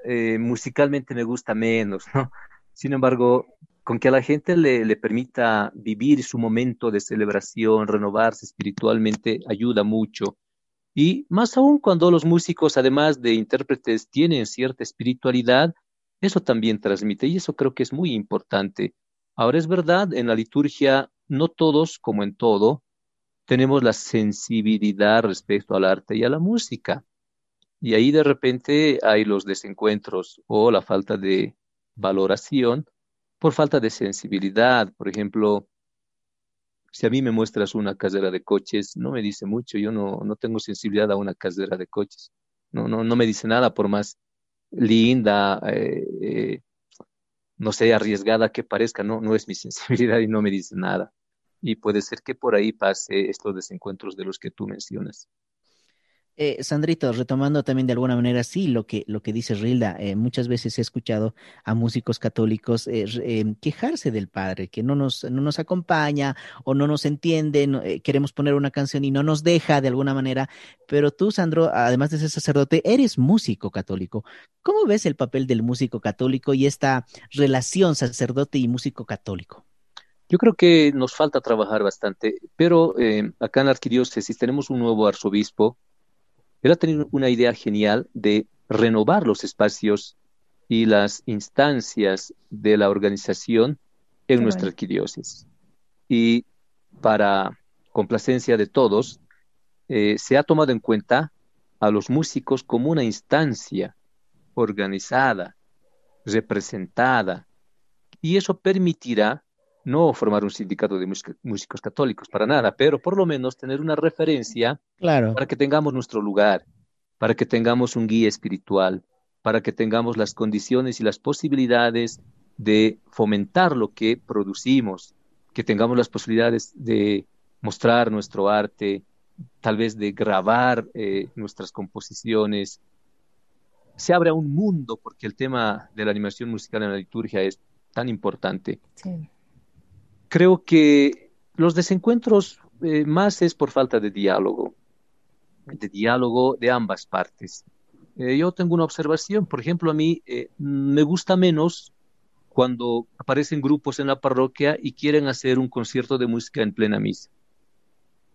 eh, musicalmente me gusta menos, ¿no? Sin embargo, con que a la gente le, le permita vivir su momento de celebración, renovarse espiritualmente, ayuda mucho. Y más aún cuando los músicos, además de intérpretes, tienen cierta espiritualidad, eso también transmite y eso creo que es muy importante. Ahora es verdad, en la liturgia no todos, como en todo, tenemos la sensibilidad respecto al arte y a la música. Y ahí de repente hay los desencuentros o la falta de valoración por falta de sensibilidad. Por ejemplo, si a mí me muestras una casera de coches, no me dice mucho, yo no, no tengo sensibilidad a una casera de coches. No, no, no me dice nada por más linda, eh, eh, no sé, arriesgada que parezca, no, no es mi sensibilidad y no me dice nada. Y puede ser que por ahí pase estos desencuentros de los que tú mencionas. Eh, Sandrito, retomando también de alguna manera, sí, lo que, lo que dice Rilda, eh, muchas veces he escuchado a músicos católicos eh, eh, quejarse del Padre, que no nos, no nos acompaña o no nos entiende, eh, queremos poner una canción y no nos deja de alguna manera, pero tú, Sandro, además de ser sacerdote, eres músico católico. ¿Cómo ves el papel del músico católico y esta relación sacerdote y músico católico? Yo creo que nos falta trabajar bastante, pero acá en la arquidiócesis tenemos un nuevo arzobispo él ha tenido una idea genial de renovar los espacios y las instancias de la organización en Qué nuestra bueno. arquidiócesis. Y para complacencia de todos, eh, se ha tomado en cuenta a los músicos como una instancia organizada, representada, y eso permitirá no formar un sindicato de música- músicos católicos para nada, pero por lo menos tener una referencia Claro. para que tengamos nuestro lugar, para que tengamos un guía espiritual, para que tengamos las condiciones y las posibilidades de fomentar lo que producimos, que tengamos las posibilidades de mostrar nuestro arte, tal vez de grabar eh, nuestras composiciones. Se abre a un mundo porque el tema de la animación musical en la liturgia es tan importante Sí. Creo que los desencuentros eh, más es por falta de diálogo, de diálogo de ambas partes. Eh, yo tengo una observación, por ejemplo, a mí eh, me gusta menos cuando aparecen grupos en la parroquia y quieren hacer un concierto de música en plena misa.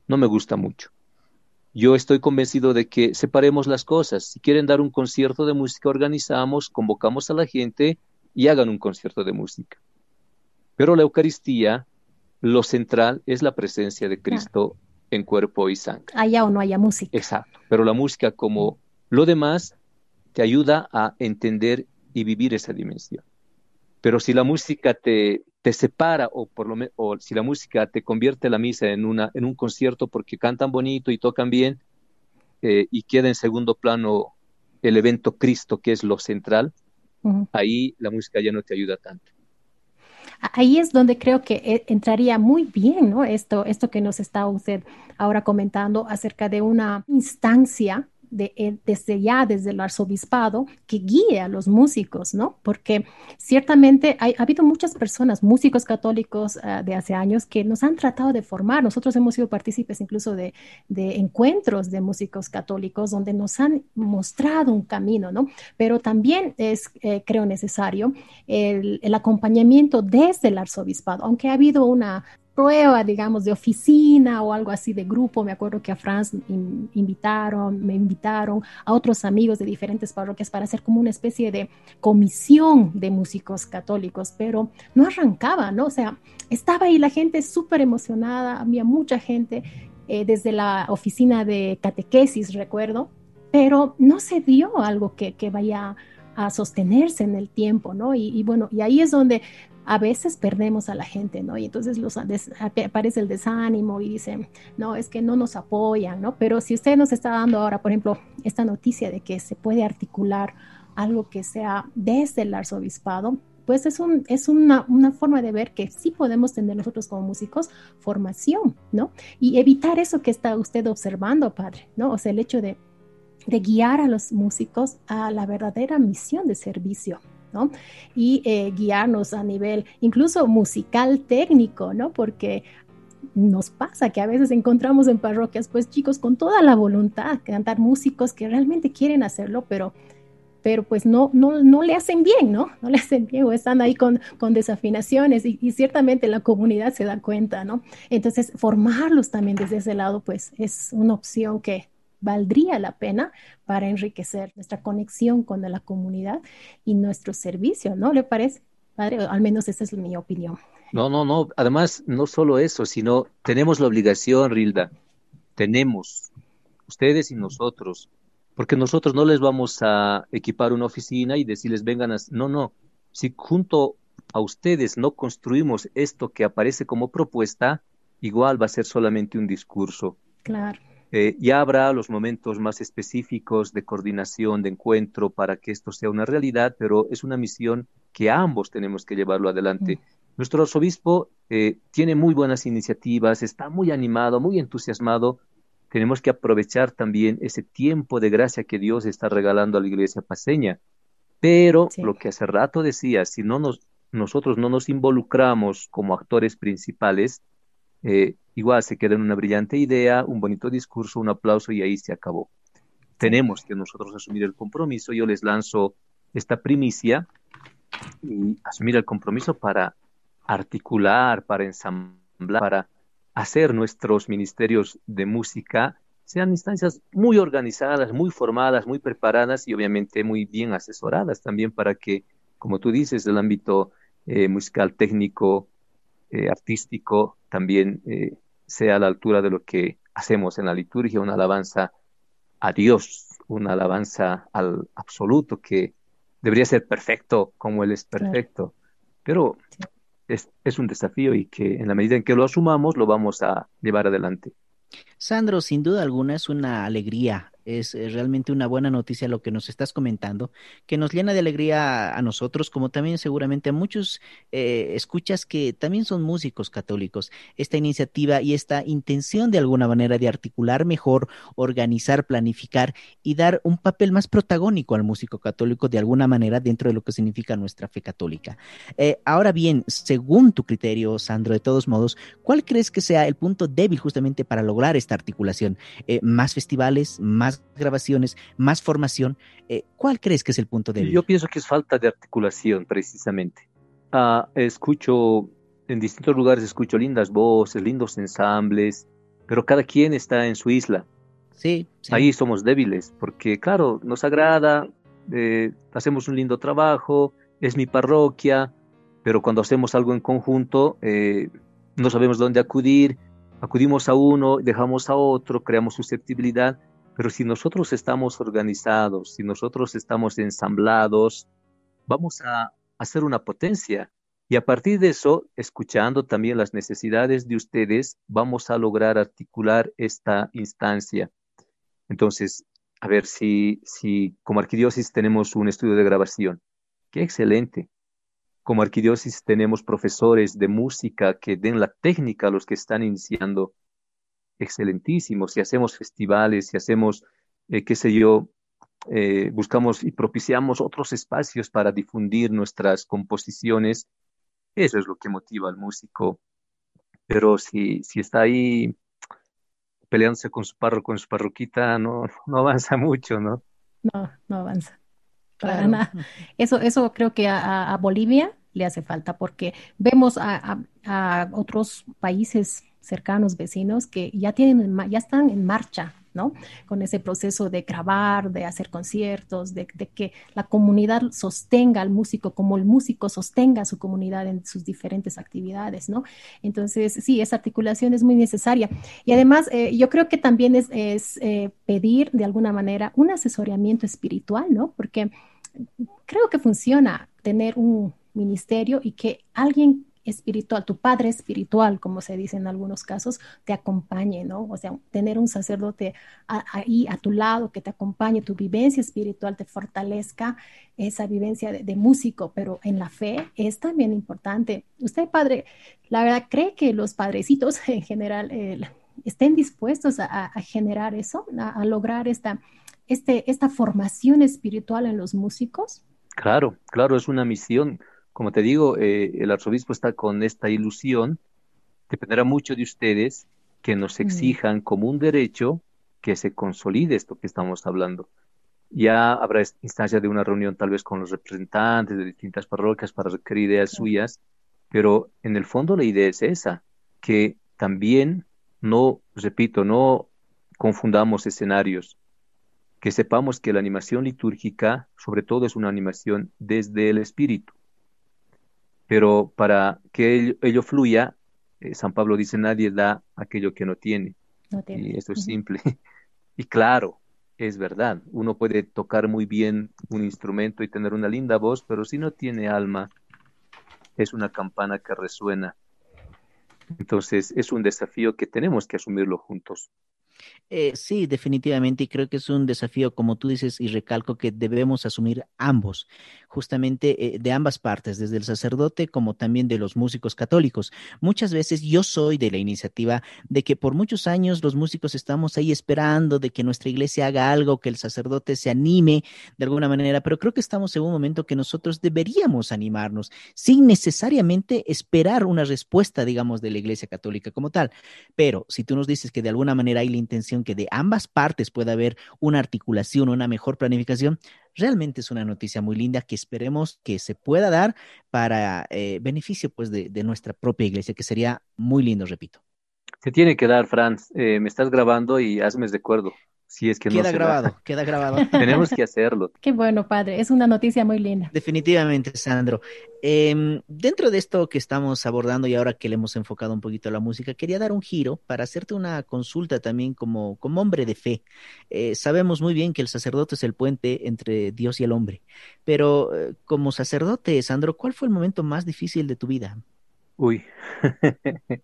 No me gusta mucho. Yo estoy convencido de que separemos las cosas. Si quieren dar un concierto de música, organizamos, convocamos a la gente y hagan un concierto de música. Pero la Eucaristía, lo central es la presencia de Cristo en cuerpo y sangre. Haya o no haya música. Exacto. Pero la música, como lo demás, te ayuda a entender y vivir esa dimensión. Pero si la música te, te separa o por lo o si la música te convierte la misa en una en un concierto porque cantan bonito y tocan bien eh, y queda en segundo plano el evento Cristo que es lo central, ahí la música ya no te ayuda tanto. Ahí es donde creo que eh, entraría muy bien, ¿no? Esto, esto que nos está usted ahora comentando acerca de una instancia eh, desde ya, desde el arzobispado, que guíe a los músicos, ¿no? Porque ciertamente ha habido muchas personas, músicos católicos uh, de hace años, que nos han tratado de formar. Nosotros hemos sido partícipes incluso de, encuentros de músicos católicos donde nos han mostrado un camino, ¿no? Pero también es, eh, creo, necesario el acompañamiento desde el arzobispado, aunque ha habido una prueba, digamos, de oficina o algo así de grupo. Me acuerdo que a Franz in, invitaron, me invitaron a otros amigos de diferentes parroquias para hacer como una especie de comisión de músicos católicos, pero no arrancaba, ¿no? O sea, estaba ahí la gente súper emocionada, había mucha gente eh, desde la oficina de catequesis, recuerdo, pero no se dio algo que, que vaya a sostenerse en el tiempo, ¿no? Y, bueno, y ahí es donde a veces perdemos a la gente, ¿no? Y entonces los, aparece el desánimo y dicen, no, es que no nos apoyan, ¿no? Pero si usted nos está dando ahora, por ejemplo, esta noticia de que se puede articular algo que sea desde el arzobispado, pues es, un, es una, una, forma de ver que sí podemos tener nosotros como músicos formación, ¿no? Y evitar eso que está usted observando, padre, ¿no? O sea, el hecho de, de guiar a los músicos a la verdadera misión de servicio, Y eh, guiarnos a nivel incluso musical técnico, ¿no? Porque nos pasa que a veces encontramos en parroquias, pues chicos con toda la voluntad, cantar músicos que realmente quieren hacerlo, pero pero pues no, no, no le hacen bien, ¿no? No le hacen bien o están ahí con, con desafinaciones y, y, ciertamente la comunidad se da cuenta, ¿no? Entonces, formarlos también desde ese lado, pues es una opción que valdría la pena para enriquecer nuestra conexión con la comunidad y nuestro servicio, ¿no? ¿Le parece, padre? Al menos esa es mi opinión. No, no, no. Además, no solo eso, sino tenemos la obligación, Rilda, tenemos, ustedes y nosotros, porque nosotros no les vamos a equipar una oficina y decirles vengan a... No, no. Si junto a ustedes no construimos esto que aparece como propuesta, igual va a ser solamente un discurso. Claro. Eh, ya habrá los momentos más específicos de coordinación, de encuentro, para que esto sea una realidad, pero es una misión que ambos tenemos que llevarlo adelante. Mm. Nuestro arzobispo eh, tiene muy buenas iniciativas, está muy animado, muy entusiasmado. Tenemos que aprovechar también ese tiempo de gracia que Dios está regalando a la iglesia paseña. Pero sí. lo que hace rato decía, si no nos, nosotros no nos involucramos como actores principales, eh, igual se queda en una brillante idea, un bonito discurso, un aplauso y ahí se acabó. Tenemos que nosotros asumir el compromiso. Yo les lanzo esta primicia y asumir el compromiso para articular, para ensamblar, para hacer nuestros ministerios de música sean instancias muy organizadas, muy formadas, muy preparadas y obviamente muy bien asesoradas también para que, como tú dices, el ámbito eh, musical, técnico, eh, artístico, también eh, sea a la altura de lo que hacemos en la liturgia, una alabanza a Dios, una alabanza al absoluto que debería ser perfecto como Él es perfecto. Pero es, es, un desafío y que en la medida en que lo asumamos lo vamos a llevar adelante. Sandro, sin duda alguna es una alegría es realmente una buena noticia lo que nos estás comentando, que nos llena de alegría a nosotros, como también seguramente a muchos eh, escuchas que también son músicos católicos. Esta iniciativa y esta intención de alguna manera de articular mejor, organizar, planificar y dar un papel más protagónico al músico católico de alguna manera dentro de lo que significa nuestra fe católica. Eh, ahora bien, según tu criterio, Sandro, de todos modos, ¿cuál crees que sea el punto débil justamente para lograr esta articulación? Eh, ¿Más festivales? ¿Más grabaciones, más formación. Eh, ¿Cuál crees que es el punto débil? Yo pienso que es falta de articulación, precisamente. Uh, escucho, en distintos lugares escucho lindas voces, lindos ensambles, pero cada quien está en su isla. Sí. sí. Ahí somos débiles, porque claro, nos agrada, eh, hacemos un lindo trabajo, es mi parroquia, pero cuando hacemos algo en conjunto, eh, no sabemos dónde acudir, acudimos a uno, dejamos a otro, creamos susceptibilidad pero si nosotros estamos organizados, si nosotros estamos ensamblados, vamos a hacer una potencia. Y a partir de eso, escuchando también las necesidades de ustedes, vamos a lograr articular esta instancia. Entonces, a ver si, si como arquidiócesis tenemos un estudio de grabación. Qué excelente. Como arquidiócesis tenemos profesores de música que den la técnica a los que están iniciando excelentísimos, si hacemos festivales, si hacemos, eh, qué sé yo, eh, buscamos y propiciamos otros espacios para difundir nuestras composiciones, eso es lo que motiva al músico. Pero si, si está ahí peleándose con su párroco, con su parroquita, no, no avanza mucho, ¿no? No, no avanza. Para claro. nada. Eso, eso creo que a, a, Bolivia le hace falta porque vemos a, a, otros países cercanos, vecinos, que ya tienen, ya están en marcha, ¿no? Con ese proceso de grabar, de hacer conciertos, de, de, que la comunidad sostenga al músico como el músico sostenga a su comunidad en sus diferentes actividades, ¿no? Entonces, sí, esa articulación es muy necesaria. Y además, eh, yo creo que también es, es eh, pedir de alguna manera un asesoramiento espiritual, ¿no? Porque creo que funciona tener un ministerio y que alguien espiritual, tu padre espiritual, como se dice en algunos casos, te acompañe, ¿no? O sea, tener un sacerdote ahí a tu lado que te acompañe, tu vivencia espiritual te fortalezca esa vivencia de, músico, pero en la fe es también importante. Usted, padre, la verdad, cree que los padrecitos en general eh, estén dispuestos a, a generar eso, a, a lograr esta, este, esta formación espiritual en los músicos? Claro, claro, es una misión como te digo, eh, el arzobispo está con esta ilusión dependerá mucho de ustedes que nos exijan como un derecho que se consolide esto que estamos hablando. Ya habrá instancia de una reunión tal vez con los representantes de distintas parroquias para requerir ideas suyas, pero en el fondo la idea es esa, que también no, repito, no confundamos escenarios, que sepamos que la animación litúrgica sobre todo es una animación desde el espíritu, pero para que ello, ello fluya, eh, San Pablo dice, nadie da aquello que no tiene. No tiene. Y esto es simple. Y claro, es verdad, uno puede tocar muy bien un instrumento y tener una linda voz, pero si no tiene alma, es una campana que resuena. Entonces, es un desafío que tenemos que asumirlo juntos. Eh, sí, definitivamente, y creo que es un desafío, como tú dices, y recalco que debemos asumir ambos, justamente eh, de ambas partes, desde el sacerdote como también de los músicos católicos. Muchas veces yo soy de la iniciativa de que por muchos años los músicos estamos ahí esperando de que nuestra iglesia haga algo, que el sacerdote se anime de alguna manera, pero creo que estamos en un momento que nosotros deberíamos animarnos sin necesariamente esperar una respuesta, digamos, de la iglesia católica como tal. Pero si tú nos dices que de alguna manera hay la intención que de ambas partes pueda haber una articulación, una mejor planificación, realmente es una noticia muy linda que esperemos que se pueda dar para eh, beneficio pues de, nuestra propia iglesia, que sería muy lindo, repito. Se tiene que dar, Franz. Eh, me estás grabando y hazme recuerdo. Si es que no Queda da. grabado, queda grabado. Tenemos que hacerlo. Qué bueno, padre. Es una noticia muy linda. Definitivamente, Sandro. Em, dentro de esto que estamos abordando y ahora que le hemos enfocado un poquito a la música, quería dar un giro para hacerte una consulta también como, como hombre de fe. Eh, sabemos muy bien que el sacerdote es el puente entre Dios y el hombre, pero eh, como sacerdote, Sandro, ¿cuál fue el momento más difícil de tu vida? Uy.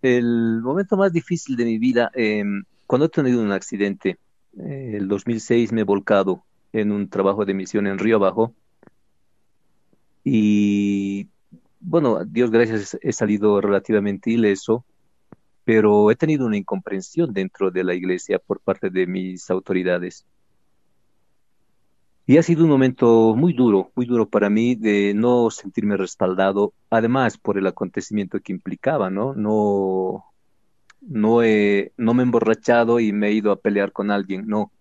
El momento más difícil de mi vida, eh, cuando he tenido un accidente, eh, el 2006 me he volcado en un trabajo de misión en Río Abajo y bueno, Dios gracias he salido relativamente ileso, pero he tenido una incomprensión dentro de la iglesia por parte de mis autoridades. Y ha sido un momento muy duro, muy duro para mí de no sentirme respaldado, además por el acontecimiento que implicaba, ¿no? No, no he, no me he emborrachado y me he ido a pelear con alguien, no.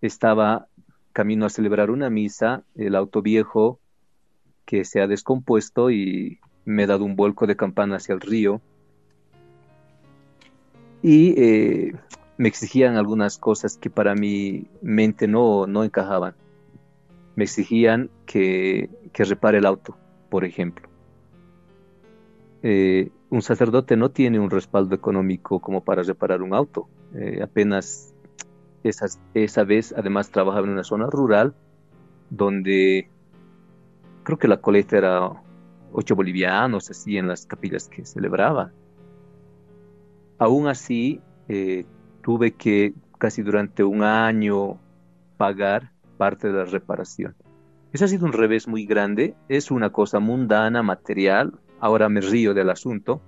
Estaba camino a celebrar una misa, el auto viejo que se ha descompuesto y me he dado un vuelco de campana hacia el río. Y eh, me exigían algunas cosas que para mi mente no, no encajaban me exigían que, que, repare el auto, por ejemplo. Eh, un sacerdote no tiene un respaldo económico como para reparar un auto. Eh, apenas esas, esa vez, además, trabajaba en una zona rural donde creo que la colecta era ocho bolivianos, así en las capillas que celebraba. Aún así, eh, tuve que casi durante un año pagar parte de la reparación. Ese ha sido un revés muy grande, es una cosa mundana, material, ahora me río del asunto,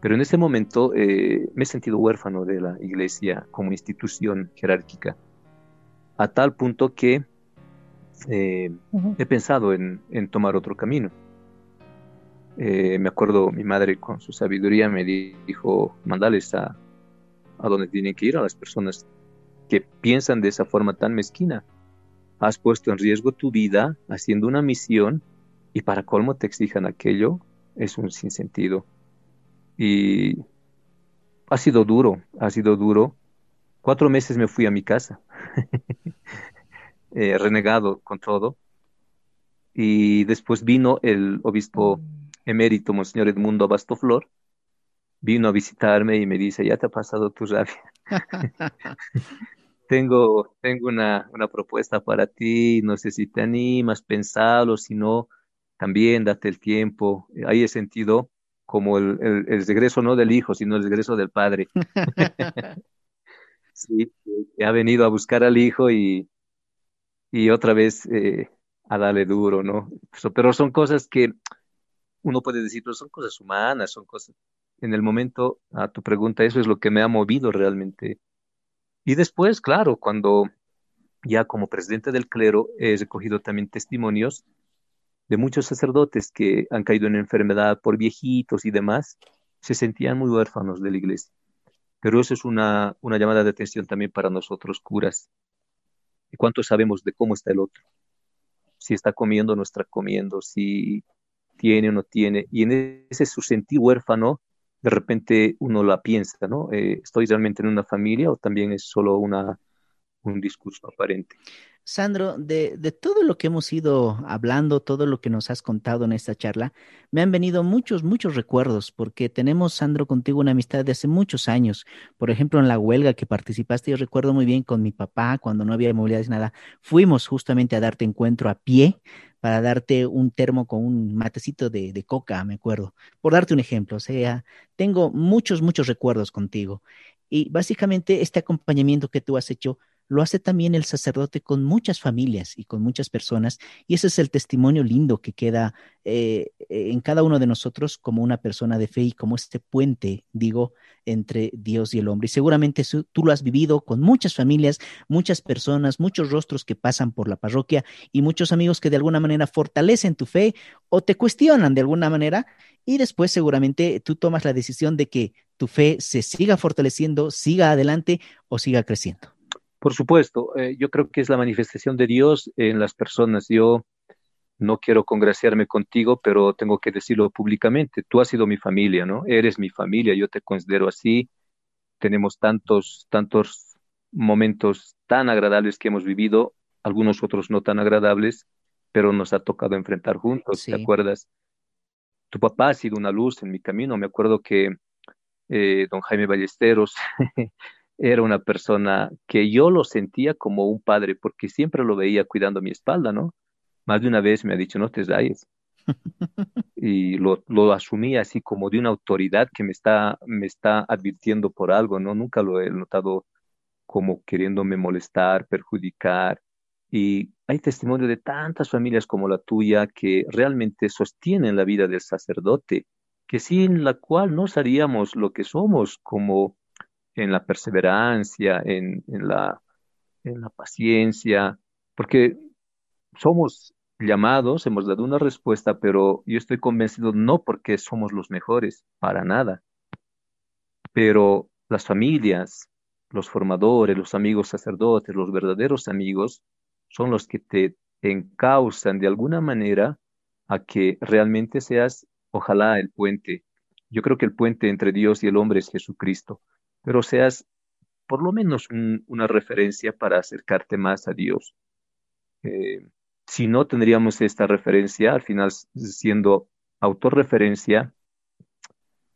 pero en ese momento eh, me he sentido huérfano de la iglesia como institución jerárquica, a tal punto que eh, uh -huh. he pensado en, en, tomar otro camino. Eh, me acuerdo, mi madre con su sabiduría me dijo, mandales a, a donde tienen que ir a las personas que piensan de esa forma tan mezquina has puesto en riesgo tu vida haciendo una misión y para colmo te exijan aquello, es un sinsentido. Y ha sido duro, ha sido duro. Cuatro meses me fui a mi casa, eh, renegado con todo. Y después vino el obispo emérito, Monseñor Edmundo Bastoflor, vino a visitarme y me dice, ya te ha pasado tu rabia. tengo, tengo una, una, propuesta para ti, no sé si te animas, pensalo, si no, también date el tiempo. Ahí he sentido como el, el, el regreso no del hijo, sino el regreso del padre. sí, ha venido a buscar al hijo y, y otra vez eh, a darle duro, ¿no? Pero son cosas que uno puede decir, pero son cosas humanas, son cosas... En el momento, a tu pregunta, eso es lo que me ha movido realmente y después, claro, cuando ya como presidente del clero he recogido también testimonios de muchos sacerdotes que han caído en enfermedad por viejitos y demás, se sentían muy huérfanos de la iglesia. Pero eso es una, una llamada de atención también para nosotros, curas. ¿Y cuánto sabemos de cómo está el otro? Si está comiendo o no está comiendo, si tiene o no tiene. Y en ese su sentir huérfano, de repente uno la piensa, ¿no? Eh, ¿Estoy realmente en una familia o también es solo una, un discurso aparente? Sandro, de, de, todo lo que hemos ido hablando, todo lo que nos has contado en esta charla, me han venido muchos, muchos recuerdos, porque tenemos, Sandro, contigo una amistad de hace muchos años. Por ejemplo, en la huelga que participaste, yo recuerdo muy bien con mi papá, cuando no había movilidad ni nada, fuimos justamente a darte encuentro a pie para darte un termo con un matecito de, de coca, me acuerdo, por darte un ejemplo. O sea, tengo muchos, muchos recuerdos contigo. Y básicamente este acompañamiento que tú has hecho lo hace también el sacerdote con muchas familias y con muchas personas, y ese es el testimonio lindo que queda eh, en cada uno de nosotros como una persona de fe y como este puente, digo, entre Dios y el hombre. Y seguramente tú lo has vivido con muchas familias, muchas personas, muchos rostros que pasan por la parroquia y muchos amigos que de alguna manera fortalecen tu fe o te cuestionan de alguna manera, y después seguramente tú tomas la decisión de que tu fe se siga fortaleciendo, siga adelante o siga creciendo. Por supuesto, eh, yo creo que es la manifestación de Dios en las personas. Yo no quiero congraciarme contigo, pero tengo que decirlo públicamente. Tú has sido mi familia, ¿no? Eres mi familia, yo te considero así. Tenemos tantos, tantos momentos tan agradables que hemos vivido, algunos otros no tan agradables, pero nos ha tocado enfrentar juntos, sí. ¿te acuerdas? Tu papá ha sido una luz en mi camino. Me acuerdo que eh, don Jaime Ballesteros era una persona que yo lo sentía como un padre, porque siempre lo veía cuidando mi espalda, ¿no? Más de una vez me ha dicho, no te rayes. y lo, lo asumí así como de una autoridad que me está, me está advirtiendo por algo, ¿no? Nunca lo he notado como queriéndome molestar, perjudicar. Y hay testimonio de tantas familias como la tuya que realmente sostienen la vida del sacerdote, que sin la cual no seríamos lo que somos como en la perseverancia, en, en, la, en la paciencia, porque somos llamados, hemos dado una respuesta, pero yo estoy convencido no porque somos los mejores, para nada, pero las familias, los formadores, los amigos sacerdotes, los verdaderos amigos, son los que te encausan de alguna manera a que realmente seas, ojalá, el puente. Yo creo que el puente entre Dios y el hombre es Jesucristo pero seas por lo menos un, una referencia para acercarte más a Dios. Eh, si no tendríamos esta referencia, al final siendo autorreferencia,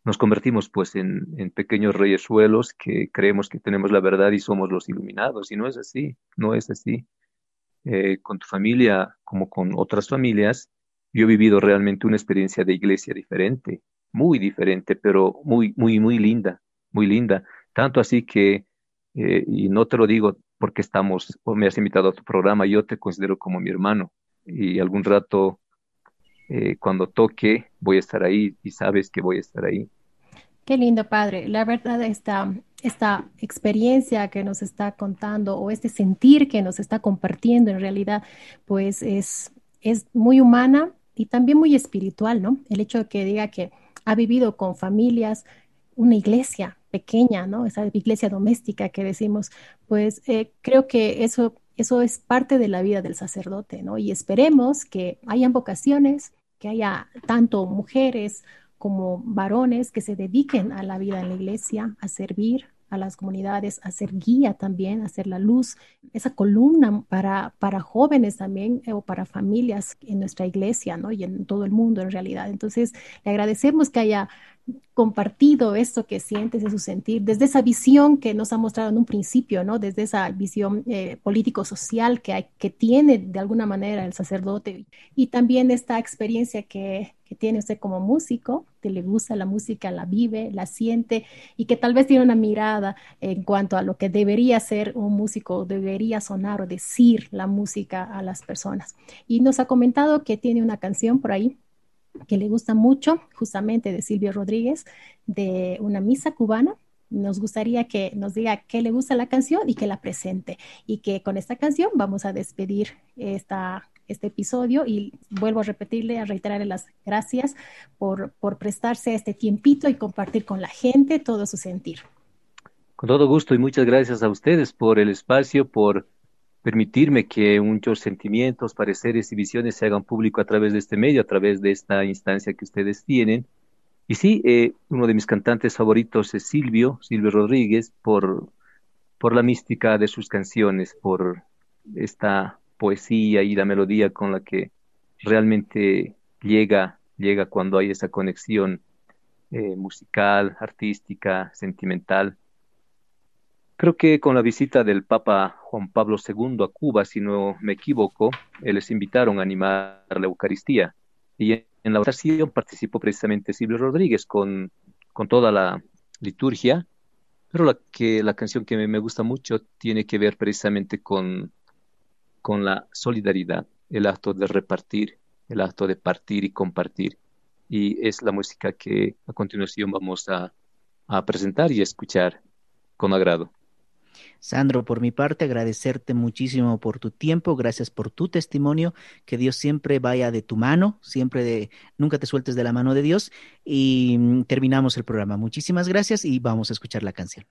nos convertimos pues en, en pequeños reyesuelos que creemos que tenemos la verdad y somos los iluminados, y no es así, no es así. Eh, con tu familia, como con otras familias, yo he vivido realmente una experiencia de iglesia diferente, muy diferente, pero muy, muy, muy linda, muy linda. Tanto así que, eh, y no te lo digo porque estamos, o me has invitado a tu programa, yo te considero como mi hermano. Y algún rato, eh, cuando toque, voy a estar ahí y sabes que voy a estar ahí. Qué lindo, padre. La verdad, esta, esta experiencia que nos está contando o este sentir que nos está compartiendo en realidad, pues es, es muy humana y también muy espiritual, ¿no? El hecho de que diga que ha vivido con familias, una iglesia, pequeña, ¿no? Esa iglesia doméstica que decimos, pues eh, creo que eso, eso es parte de la vida del sacerdote, ¿no? Y esperemos que hayan vocaciones, que haya tanto mujeres como varones que se dediquen a la vida en la iglesia, a servir, a las comunidades, a ser guía también, a ser la luz, esa columna para, para jóvenes también eh, o para familias en nuestra iglesia, ¿no? Y en todo el mundo en realidad. Entonces, le agradecemos que haya compartido esto que sientes de su sentir, desde esa visión que nos ha mostrado en un principio, ¿no? Desde esa visión eh, político-social que, tiene de alguna manera el sacerdote y también esta experiencia que, que tiene usted como músico, que le gusta la música, la vive, la siente y que tal vez tiene una mirada en cuanto a lo que debería ser un músico, debería sonar o decir la música a las personas. Y nos ha comentado que tiene una canción por ahí que le gusta mucho, justamente de Silvio Rodríguez, de una misa cubana. Nos gustaría que nos diga qué le gusta la canción y que la presente. Y que con esta canción vamos a despedir esta, este episodio y vuelvo a repetirle, a reiterarle las gracias por, por prestarse este tiempito y compartir con la gente todo su sentir. Con todo gusto y muchas gracias a ustedes por el espacio, por permitirme que muchos sentimientos, pareceres y visiones se hagan público a través de este medio, a través de esta instancia que ustedes tienen. Y sí, eh, uno de mis cantantes favoritos es Silvio, Silvio Rodríguez, por, por la mística de sus canciones, por esta poesía y la melodía con la que realmente llega, llega cuando hay esa conexión eh, musical, artística, sentimental. Creo que con la visita del Papa Juan Pablo II a Cuba, si no me equivoco, eh, les invitaron a animar la Eucaristía. Y en la oración participó precisamente Silvio Rodríguez con, con toda la liturgia, pero la, que, la canción que me, gusta mucho tiene que ver precisamente con, con la solidaridad, el acto de repartir, el acto de partir y compartir. Y es la música que a continuación vamos a, a presentar y a escuchar con agrado. Sandro, por mi parte, agradecerte muchísimo por tu tiempo, gracias por tu testimonio, que Dios siempre vaya de tu mano, siempre de, nunca te sueltes de la mano de Dios y mm, terminamos el programa. Muchísimas gracias y vamos a escuchar la canción.